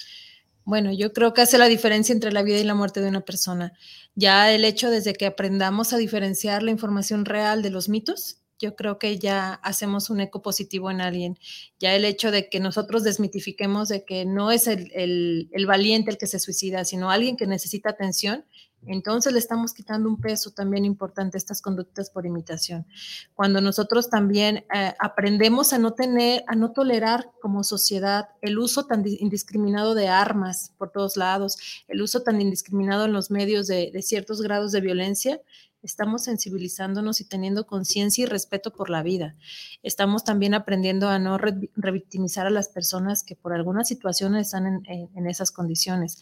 Bueno, yo creo que hace la diferencia entre la vida y la muerte de una persona. Ya el hecho desde que aprendamos a diferenciar la información real de los mitos, yo creo que ya hacemos un eco positivo en alguien. Ya el hecho de que nosotros desmitifiquemos de que no es el, el, valiente el que se suicida, sino alguien que necesita atención, entonces le estamos quitando un peso también importante a estas conductas por imitación. Cuando nosotros también eh, aprendemos a no tener, a no tolerar como sociedad el uso tan indiscriminado de armas por todos lados, el uso tan indiscriminado en los medios de, ciertos grados de violencia, estamos sensibilizándonos y teniendo conciencia y respeto por la vida. Estamos también aprendiendo a no revictimizar a las personas que por alguna situación están en esas condiciones.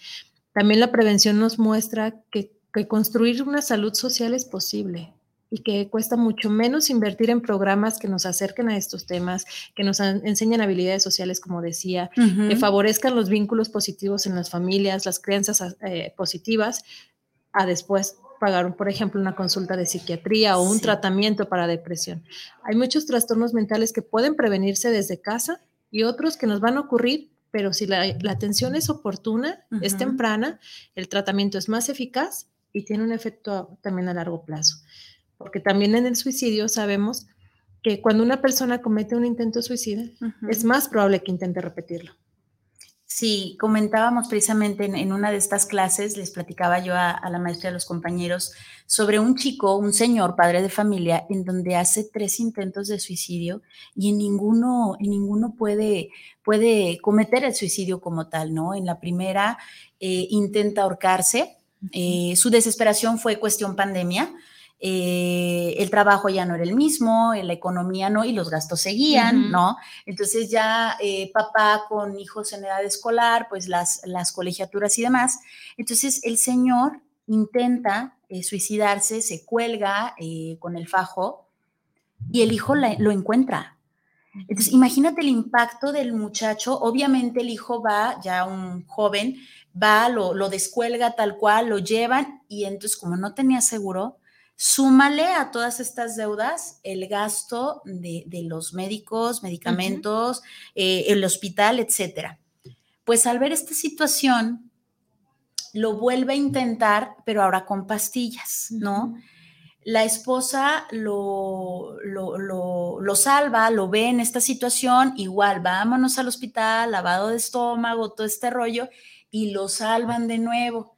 También la prevención nos muestra que, construir una salud social es posible y que cuesta mucho menos invertir en programas que nos acerquen a estos temas, que nos enseñan habilidades sociales, como decía, que favorezcan los vínculos positivos en las familias, las creencias eh, positivas, a después pagar, por ejemplo, una consulta de psiquiatría o un tratamiento para depresión. Hay muchos trastornos mentales que pueden prevenirse desde casa y otros que nos van a ocurrir pero si la, atención es oportuna, es temprana, el tratamiento es más eficaz y tiene un efecto también a largo plazo. Porque también en el suicidio sabemos que cuando una persona comete un intento suicida, es más probable que intente repetirlo. Sí, comentábamos precisamente en, una de estas clases, les platicaba yo a, la maestra de los compañeros sobre un chico, un señor, padre de familia, en donde hace tres intentos de suicidio y en ninguno, en ninguno puede, puede cometer el suicidio como tal, ¿no? En la primera eh, intenta ahorcarse, eh, su desesperación fue cuestión pandemia, eh, el trabajo ya no era el mismo, la economía no, y los gastos seguían, ¿no? Entonces ya eh, papá con hijos en edad escolar, pues las, las colegiaturas y demás. Entonces el señor intenta eh, suicidarse, se cuelga con el fajo y el hijo lo encuentra. Entonces, imagínate el impacto del muchacho. Obviamente el hijo va, ya un joven, va, lo, lo descuelga tal cual, lo llevan y entonces como no tenía seguro, Súmale a todas estas deudas el gasto de, los médicos, medicamentos, eh, el hospital, etcétera. Pues al ver esta situación, lo vuelve a intentar, pero ahora con pastillas, ¿no? La esposa lo, lo, salva, lo ve en esta situación, igual, vámonos al hospital, lavado de estómago, todo este rollo, y lo salvan de nuevo.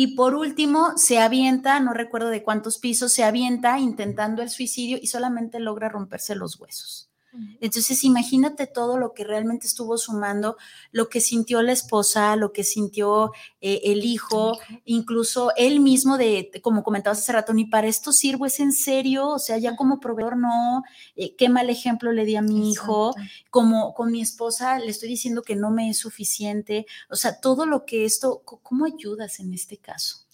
Y por último, se avienta, no recuerdo de cuántos pisos, se avienta intentando el suicidio y solamente logra romperse los huesos. Entonces, imagínate todo lo que realmente estuvo sumando, lo que sintió la esposa, lo que sintió eh, el hijo, incluso él mismo de, como comentabas hace rato, ni para esto sirvo, es en serio, o sea, ya como proveedor no, eh, qué mal ejemplo le di a mi hijo, como con mi esposa le estoy diciendo que no me es suficiente, o sea, todo lo que esto, ¿cómo ayudas en este caso?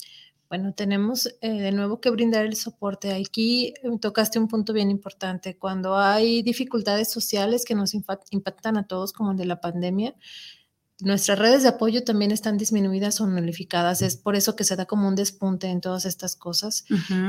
Bueno, tenemos eh, de nuevo que brindar el soporte. Aquí eh, tocaste un punto bien importante. Cuando hay dificultades sociales que nos impactan a todos, como el de la pandemia, nuestras redes de apoyo también están disminuidas o nulificadas. Es por eso que se da como un despunte en todas estas cosas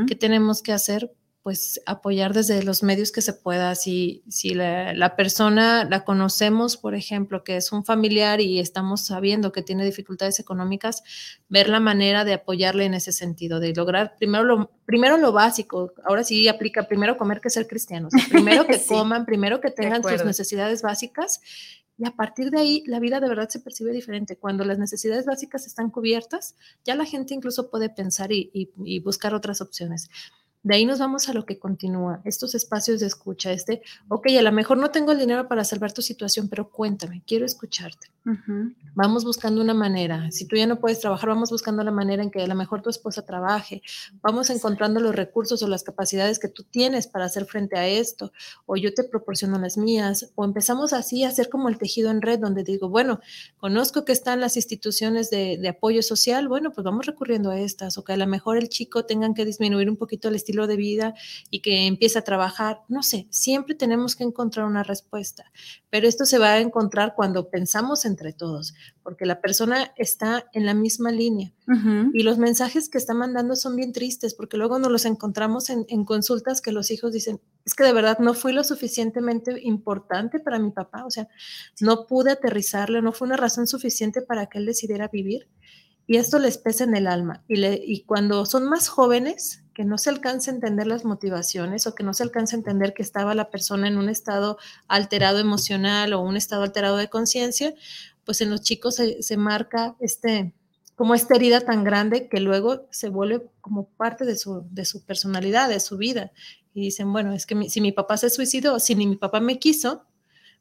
que tenemos que hacer pues apoyar desde los medios que se pueda. Si, si la, persona la conocemos, por ejemplo, que es un familiar y estamos sabiendo que tiene dificultades económicas, ver la manera de apoyarle en ese sentido, de lograr primero lo, primero lo básico. Ahora sí aplica primero comer que ser cristianos. *laughs* primero que coman, primero que tengan sus necesidades básicas. Y a partir de ahí, la vida de verdad se percibe diferente. Cuando las necesidades básicas están cubiertas, ya la gente incluso puede pensar y, y buscar otras opciones. De ahí nos vamos a lo que continúa, estos espacios de escucha, este, ok, a lo mejor no tengo el dinero para salvar tu situación, pero cuéntame, quiero escucharte. Vamos buscando una manera. Si tú ya no puedes trabajar, vamos buscando la manera en que a lo mejor tu esposa trabaje. Vamos encontrando los recursos o las capacidades que tú tienes para hacer frente a esto. O yo te proporciono las mías. O empezamos así a hacer como el tejido en red, donde digo, bueno, conozco que están las instituciones de, de apoyo social. Bueno, pues vamos recurriendo a estas. O que a lo mejor el chico tengan que disminuir un poquito el estilo de vida y que empiece a trabajar. No sé, siempre tenemos que encontrar una respuesta. Pero esto se va a encontrar cuando pensamos en entre todos, porque la persona está en la misma línea. Y los mensajes que está mandando son bien tristes, porque luego nos los encontramos en, consultas que los hijos dicen, es que de verdad no fui lo suficientemente importante para mi papá, o sea, no pude aterrizarle, no fue una razón suficiente para que él decidiera vivir. Y esto les pesa en el alma. Y, le, y cuando son más jóvenes, que no se alcanza a entender las motivaciones o que no se alcanza a entender que estaba la persona en un estado alterado emocional o un estado alterado de conciencia, pues en los chicos se, marca este, como esta herida tan grande que luego se vuelve como parte de su, de su personalidad, de su vida. Y dicen, bueno, es que si mi papá se suicidó, si ni mi papá me quiso,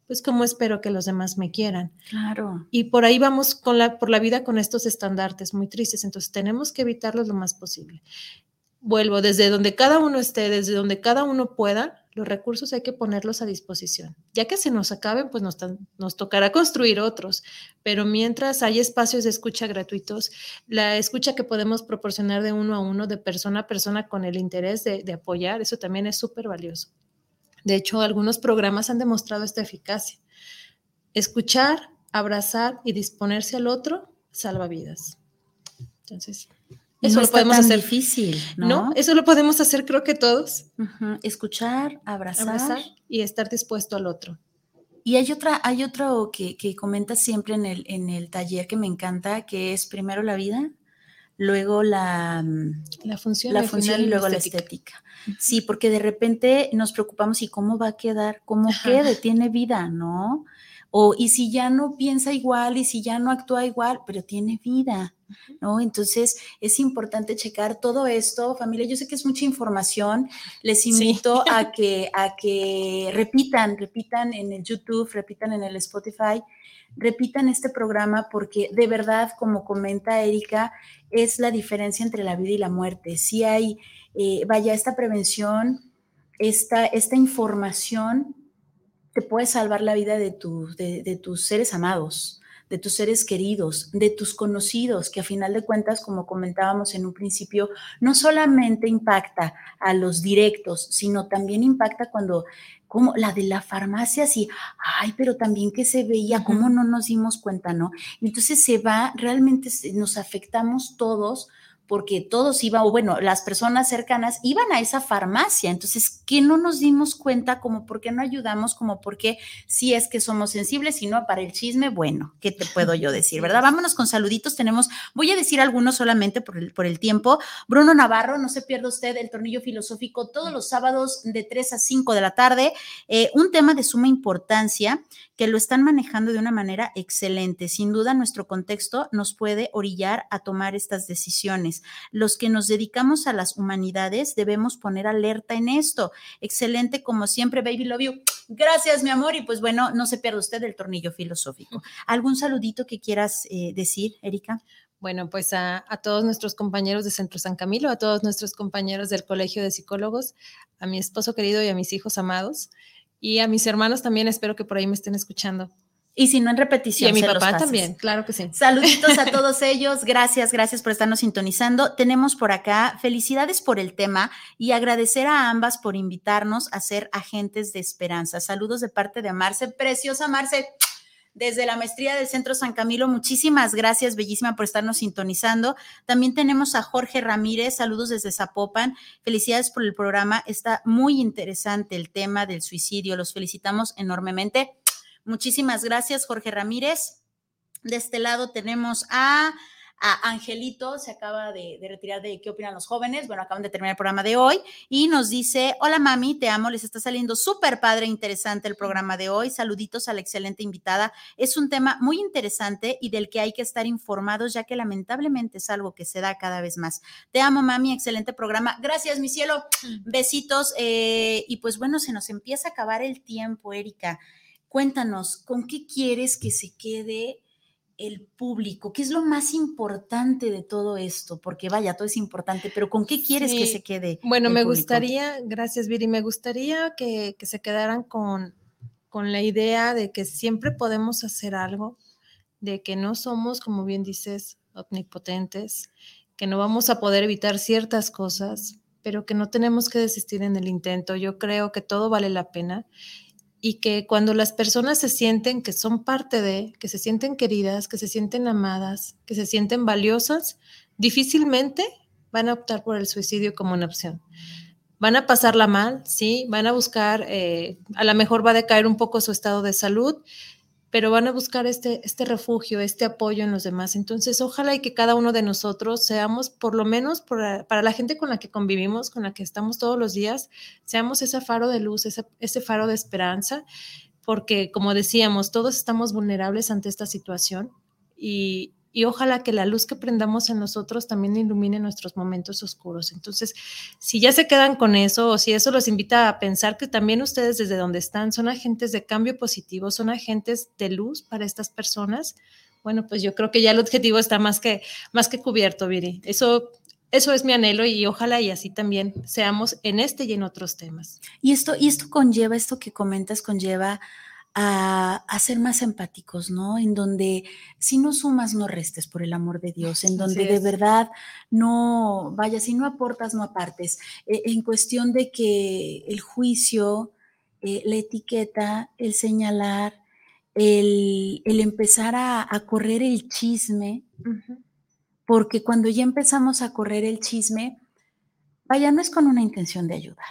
pues cómo espero que los demás me quieran. Claro. Y por ahí vamos con la, por la vida con estos estandartes muy tristes. Entonces tenemos que evitarlos lo más posible vuelvo, desde donde cada uno esté, desde donde cada uno pueda, los recursos hay que ponerlos a disposición. Ya que se nos acaben, pues nos, nos, tocará construir otros, pero mientras hay espacios de escucha gratuitos, la escucha que podemos proporcionar de uno a uno, de persona a persona con el interés de, de apoyar, eso también es súper valioso. De hecho, algunos programas han demostrado esta eficacia. Escuchar, abrazar y disponerse al otro salva vidas. Entonces, eso lo podemos hacer difícil, ¿no? Eso lo podemos hacer creo que todos. Escuchar, abrazar. y estar dispuesto al otro. Y hay otra, hay otro que, que comentas siempre en el, en el taller que me encanta, que es primero la vida, luego la, mm, la función, la función y luego la estética. Sí, porque de repente nos preocupamos y cómo va a quedar, cómo quede, tiene vida, ¿no? O y si ya no piensa igual y si ya no actúa igual, pero tiene vida, ¿no? Entonces es importante checar todo esto, familia. Yo sé que es mucha información. Les invito *laughs* a que a que repitan, repitan en el YouTube, repitan en el Spotify, repitan este programa porque de verdad, como comenta Erika, es la diferencia entre la vida y la muerte. Si hay, eh, vaya, esta prevención, esta, esta información te puede salvar la vida de, de, tus seres amados, de tus seres queridos, de tus conocidos, que a final de cuentas, como comentábamos en un principio, no solamente impacta a los directos, sino también impacta cuando, como la de la farmacia, así, ay, pero también que se veía, cómo no nos dimos cuenta, ¿no? Entonces se va, realmente nos afectamos todos porque todos iban, o bueno, las personas cercanas iban a esa farmacia. Entonces, ¿qué no nos dimos cuenta? Como por qué no ayudamos, como por qué si es que somos sensibles, y no para el chisme, bueno, ¿qué te puedo yo decir, verdad? Vámonos con saluditos. Tenemos, voy a decir algunos solamente por el, por el tiempo. Bruno Navarro, no se pierda usted el tornillo filosófico todos los sábados de 3 a 5 de la tarde. Eh, un tema de suma importancia que lo están manejando de una manera excelente. Sin duda, nuestro contexto nos puede orillar a tomar estas decisiones. Los que nos dedicamos a las humanidades debemos poner alerta en esto. Excelente, como siempre, baby love you. Gracias, mi amor. Y pues bueno, no se pierda usted el tornillo filosófico. ¿Algún saludito que quieras eh, decir, Erika? Bueno, pues a, a, todos nuestros compañeros de Centro San Camilo, a todos nuestros compañeros del Colegio de Psicólogos, a mi esposo querido y a mis hijos amados, y a mis hermanos también, espero que por ahí me estén escuchando. Y si no en repetición. Y a mi papá también, claro que sí. Saluditos a *laughs* todos ellos. Gracias, gracias por estarnos sintonizando. Tenemos por acá felicidades por el tema y agradecer a ambas por invitarnos a ser agentes de esperanza. Saludos de parte de Marce, preciosa Marce. Desde la maestría del Centro San Camilo, muchísimas gracias, bellísima, por estarnos sintonizando. También tenemos a Jorge Ramírez, saludos desde Zapopan. Felicidades por el programa. Está muy interesante el tema del suicidio. Los felicitamos enormemente. Muchísimas gracias, Jorge Ramírez. De este lado tenemos a, Angelito, se acaba de, de, retirar de qué opinan los jóvenes. Bueno, acaban de terminar el programa de hoy y nos dice, hola mami, te amo, les está saliendo súper padre, interesante el programa de hoy. Saluditos a la excelente invitada. Es un tema muy interesante y del que hay que estar informados, ya que lamentablemente es algo que se da cada vez más. Te amo mami, excelente programa. Gracias, mi cielo. Besitos. Eh, y pues bueno, se nos empieza a acabar el tiempo, Erika. Cuéntanos, ¿con qué quieres que se quede el público? ¿Qué es lo más importante de todo esto? Porque vaya, todo es importante, pero ¿con qué quieres sí. que se quede? Bueno, me público? gustaría, gracias Viri, me gustaría que, que se quedaran con, con la idea de que siempre podemos hacer algo, de que no somos, como bien dices, omnipotentes, que no vamos a poder evitar ciertas cosas, pero que no tenemos que desistir en el intento. Yo creo que todo vale la pena y que cuando las personas se sienten que son parte de, que se sienten queridas, que se sienten amadas, que se sienten valiosas, difícilmente van a optar por el suicidio como una opción. Van a pasarla mal, sí, van a buscar, eh, a lo mejor va a decaer un poco su estado de salud, pero van a buscar este, este refugio, este apoyo en los demás. Entonces, ojalá y que cada uno de nosotros seamos, por lo menos por, para la gente con la que convivimos, con la que estamos todos los días, seamos ese faro de luz, ese, ese faro de esperanza, porque como decíamos, todos estamos vulnerables ante esta situación y, y ojalá que la luz que prendamos en nosotros también ilumine nuestros momentos oscuros. Entonces, si ya se quedan con eso o si eso los invita a pensar que también ustedes desde donde están son agentes de cambio positivo, son agentes de luz para estas personas, bueno, pues yo creo que ya el objetivo está más que, más que cubierto, Viri. Eso eso es mi anhelo y ojalá y así también seamos en este y en otros temas. Y esto, y esto conlleva, esto que comentas conlleva a, a, ser más empáticos, ¿no? En donde si no sumas, no restes, por el amor de Dios, en donde de verdad no, vaya, si no aportas, no apartes. Eh, en cuestión de que el juicio, eh, la etiqueta, el señalar, el, el empezar a, a, correr el chisme, uh -huh. porque cuando ya empezamos a correr el chisme, vaya, no es con una intención de ayudar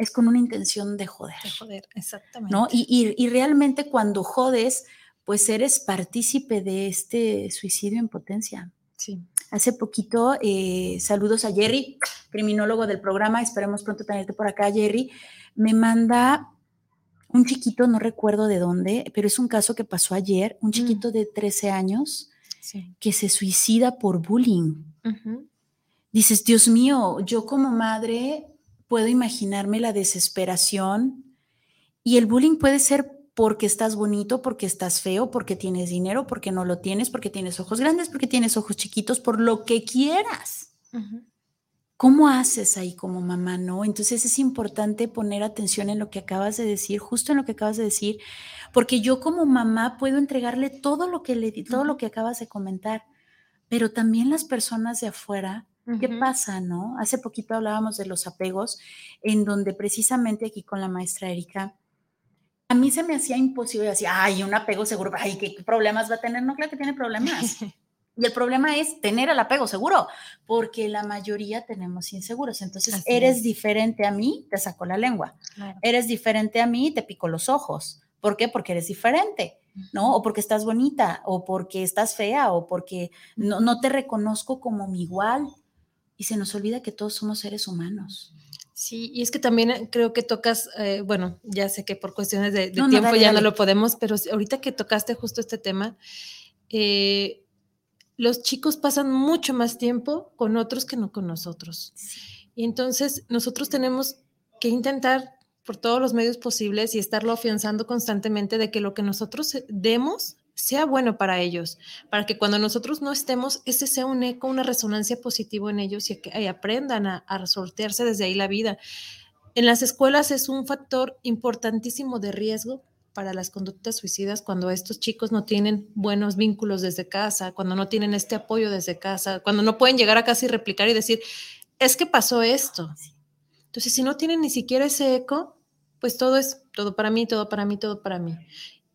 es con una intención de joder. De joder, exactamente. ¿no? Y, y, y, realmente cuando jodes, pues eres partícipe de este suicidio en potencia. Sí. Hace poquito, eh, saludos a Jerry, criminólogo del programa, esperemos pronto tenerte por acá, Jerry, me manda un chiquito, no recuerdo de dónde, pero es un caso que pasó ayer, un chiquito mm. de 13 años sí. que se suicida por bullying. Uh -huh. Dices, Dios mío, yo como madre puedo imaginarme la desesperación y el bullying puede ser porque estás bonito, porque estás feo, porque tienes dinero, porque no lo tienes, porque tienes ojos grandes, porque tienes ojos chiquitos, por lo que quieras. Uh -huh. ¿Cómo haces ahí como mamá, no? Entonces es importante poner atención en lo que acabas de decir, justo en lo que acabas de decir, porque yo como mamá puedo entregarle todo lo que le todo uh -huh. lo que acabas de comentar, pero también las personas de afuera ¿Qué uh -huh. pasa, no? Hace poquito hablábamos de los apegos, en donde precisamente aquí con la maestra Erika, a mí se me hacía imposible, decía, ay, un apego seguro, ay, ¿qué problemas va a tener? No, claro que tiene problemas. *laughs* Y el problema es tener el apego seguro, porque la mayoría tenemos inseguros. Entonces, Así eres es. diferente a mí, te saco la lengua. Eres diferente a mí, te pico los ojos. ¿Por qué? Porque eres diferente, ¿no? O porque estás bonita, o porque estás fea, o porque no, no te reconozco como mi igual. Y se nos olvida que todos somos seres humanos. Sí, y es que también creo que tocas, eh, bueno, ya sé que por cuestiones de, de No, no, tiempo dale, ya dale. no lo podemos, pero sí, ahorita que tocaste justo este tema, eh, los chicos pasan mucho más tiempo con otros que no con nosotros. Y entonces nosotros tenemos que intentar por todos los medios posibles y estarlo afianzando constantemente de que lo que nosotros eh, demos sea bueno para ellos, para que cuando nosotros no estemos, ese sea un eco, una resonancia positiva en ellos y, que y aprendan a, a sortearse desde ahí la vida. En las escuelas es un factor importantísimo de riesgo para las conductas suicidas cuando estos chicos no tienen buenos vínculos desde casa, cuando no tienen este apoyo desde casa, cuando no pueden llegar a casa y replicar y decir, es que pasó esto. Entonces, si no tienen ni siquiera ese eco, pues todo es todo para mí, todo para mí, todo para mí.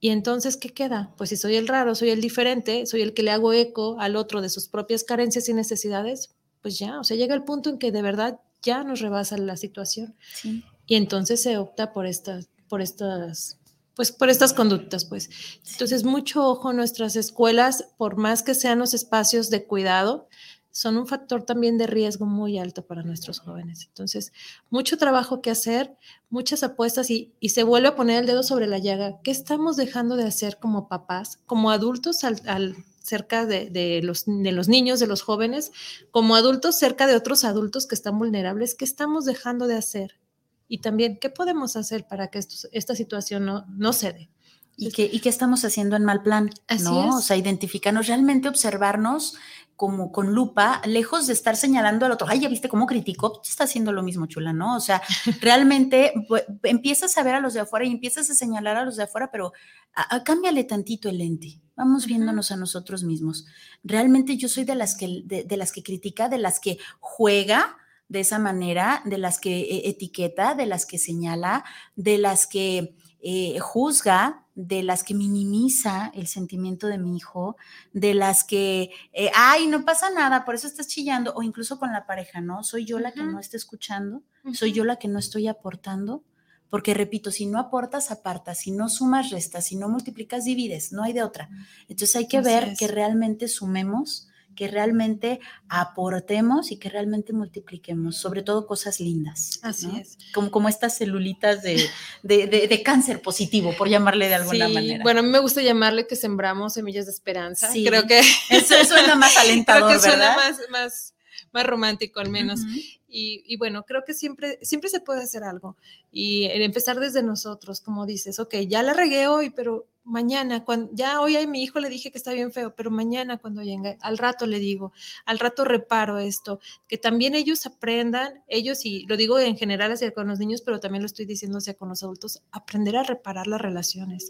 Y entonces, ¿qué queda? Pues si soy el raro, soy el diferente, soy el que le hago eco al otro de sus propias carencias y necesidades, pues ya, o sea, llega el punto en que de verdad ya nos rebasa la situación. Sí. Y entonces se opta por estas, por estas, pues por estas conductas, pues. Entonces, mucho ojo nuestras escuelas, por más que sean los espacios de cuidado, son un factor también de riesgo muy alto para nuestros jóvenes. Entonces, mucho trabajo que hacer, muchas apuestas y, y se vuelve a poner el dedo sobre la llaga. ¿Qué estamos dejando de hacer como papás, como adultos al, al cerca de, de, los, de los niños, de los jóvenes, como adultos cerca de otros adultos que están vulnerables? ¿Qué estamos dejando de hacer? Y también, ¿qué podemos hacer para que esto, esta situación no, no se dé? ¿Y qué, ¿Y qué estamos haciendo en mal plan? Así ¿no? es. O sea, identificarnos, realmente observarnos como con lupa, lejos de estar señalando al otro, ay, ya viste cómo criticó, está haciendo lo mismo, chula, ¿no? O sea, *laughs* realmente pues, empiezas a ver a los de afuera y empiezas a señalar a los de afuera, pero a, a, cámbiale tantito el lente. Vamos viéndonos a nosotros mismos. Realmente yo soy de las que, de, de las que critica, de las que juega, de esa manera, de las que eh, etiqueta, de las que señala, de las que eh, juzga, de las que minimiza el sentimiento de mi hijo, de las que, eh, ay, no pasa nada, por eso estás chillando, o incluso con la pareja, ¿no? Soy yo la que no está escuchando, soy yo la que no estoy aportando, porque repito, si no aportas, apartas, si no sumas, restas, si no multiplicas, divides, no hay de otra. Entonces hay que Así ver es. que realmente sumemos que realmente aportemos y que realmente multipliquemos, sobre todo cosas lindas. Así ¿no? es. Como, como estas celulitas de, de, de, de, cáncer positivo, por llamarle de alguna sí, manera. Bueno, a mí me gusta llamarle que sembramos semillas de esperanza. Sí. Creo que eso suena más alentador, *laughs* creo que suena ¿verdad? más, más, más romántico al menos. Uh -huh. Y, y, bueno, creo que siempre, siempre se puede hacer algo. Y el empezar desde nosotros, como dices, ok, ya la regué hoy, pero mañana, cuando, ya hoy a mi hijo le dije que está bien feo, pero mañana cuando llegue, al rato le digo, al rato reparo esto, que también ellos aprendan, ellos, y lo digo en general hacia con los niños, pero también lo estoy diciendo hacia con los adultos, aprender a reparar las relaciones.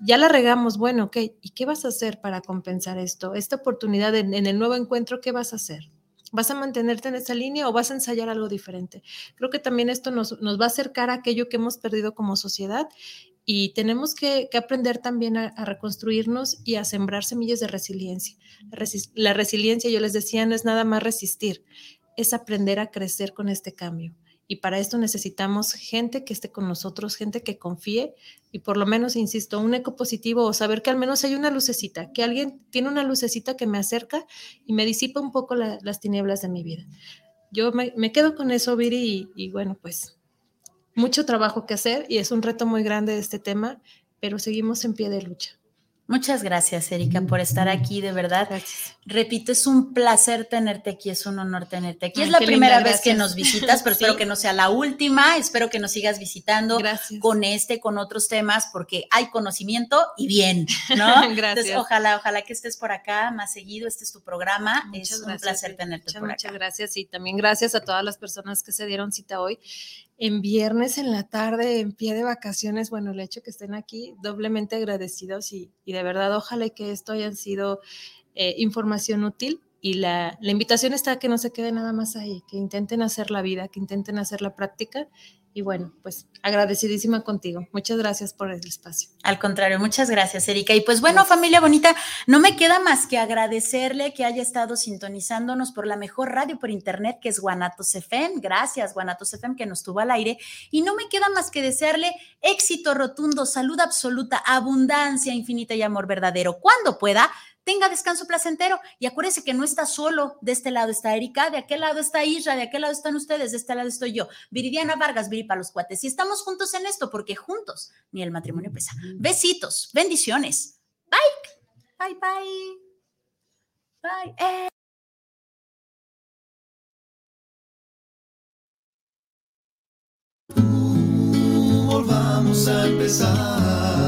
Ya la regamos, bueno, ok, ¿y qué vas a hacer para compensar esto? Esta oportunidad en, en el nuevo encuentro, ¿qué vas a hacer? ¿Vas a mantenerte en esa línea o vas a ensayar algo diferente? Creo que también esto nos, nos va a acercar a aquello que hemos perdido como sociedad y tenemos que, aprender también a, reconstruirnos y a sembrar semillas de resiliencia. La, resi la resiliencia, yo les decía, no es nada más resistir, es aprender a crecer con este cambio. Y para esto necesitamos gente que esté con nosotros, gente que confíe y por lo menos, insisto, un eco positivo o saber que al menos hay una lucecita, que alguien tiene una lucecita que me acerca y me disipa un poco la, las tinieblas de mi vida. Yo me, quedo con eso, Viri, y, bueno, pues mucho trabajo que hacer y es un reto muy grande este tema, pero seguimos en pie de lucha. Muchas gracias, Erika, por estar aquí, de verdad. Gracias. Repito, es un placer tenerte aquí, es un honor tenerte aquí. Ay, es la primera linda, vez que nos visitas, pero *laughs* sí. espero que no sea la última. Espero que nos sigas visitando gracias. con este, con otros temas, porque hay conocimiento y bien, ¿no? *laughs* gracias. Entonces, ojalá, ojalá que estés por acá más seguido. Este es tu programa. Muchas es un placer tenerte muchas, por muchas acá. gracias y también gracias a todas las personas que se dieron cita hoy en viernes en la tarde, en pie de vacaciones, bueno, el hecho que estén aquí, doblemente agradecidos y, de verdad, ojalá que esto haya sido eh, información útil y la, la, invitación está a que no se quede nada más ahí, que intenten hacer la vida, que intenten hacer la práctica y bueno, pues agradecidísima contigo. Muchas gracias por el espacio. Al contrario, muchas gracias, Erika. Y pues bueno, familia bonita, no me queda más que agradecerle que haya estado sintonizándonos por la mejor radio por internet que es Guanatos FM. Gracias, Guanatos FM, que nos tuvo al aire. Y no me queda más que desearle éxito rotundo, salud absoluta, abundancia infinita y amor verdadero. Cuando pueda, tenga descanso placentero y acuérdese que no está solo. De este lado está Erika, de aquel lado está Isra, de aquel lado están ustedes, de este lado estoy yo. Viridiana Vargas, Viri para los cuates. Y estamos juntos en esto porque juntos ni el matrimonio pesa. Besitos, bendiciones. Bye. Bye, bye. Bye. Eh. Volvamos a empezar.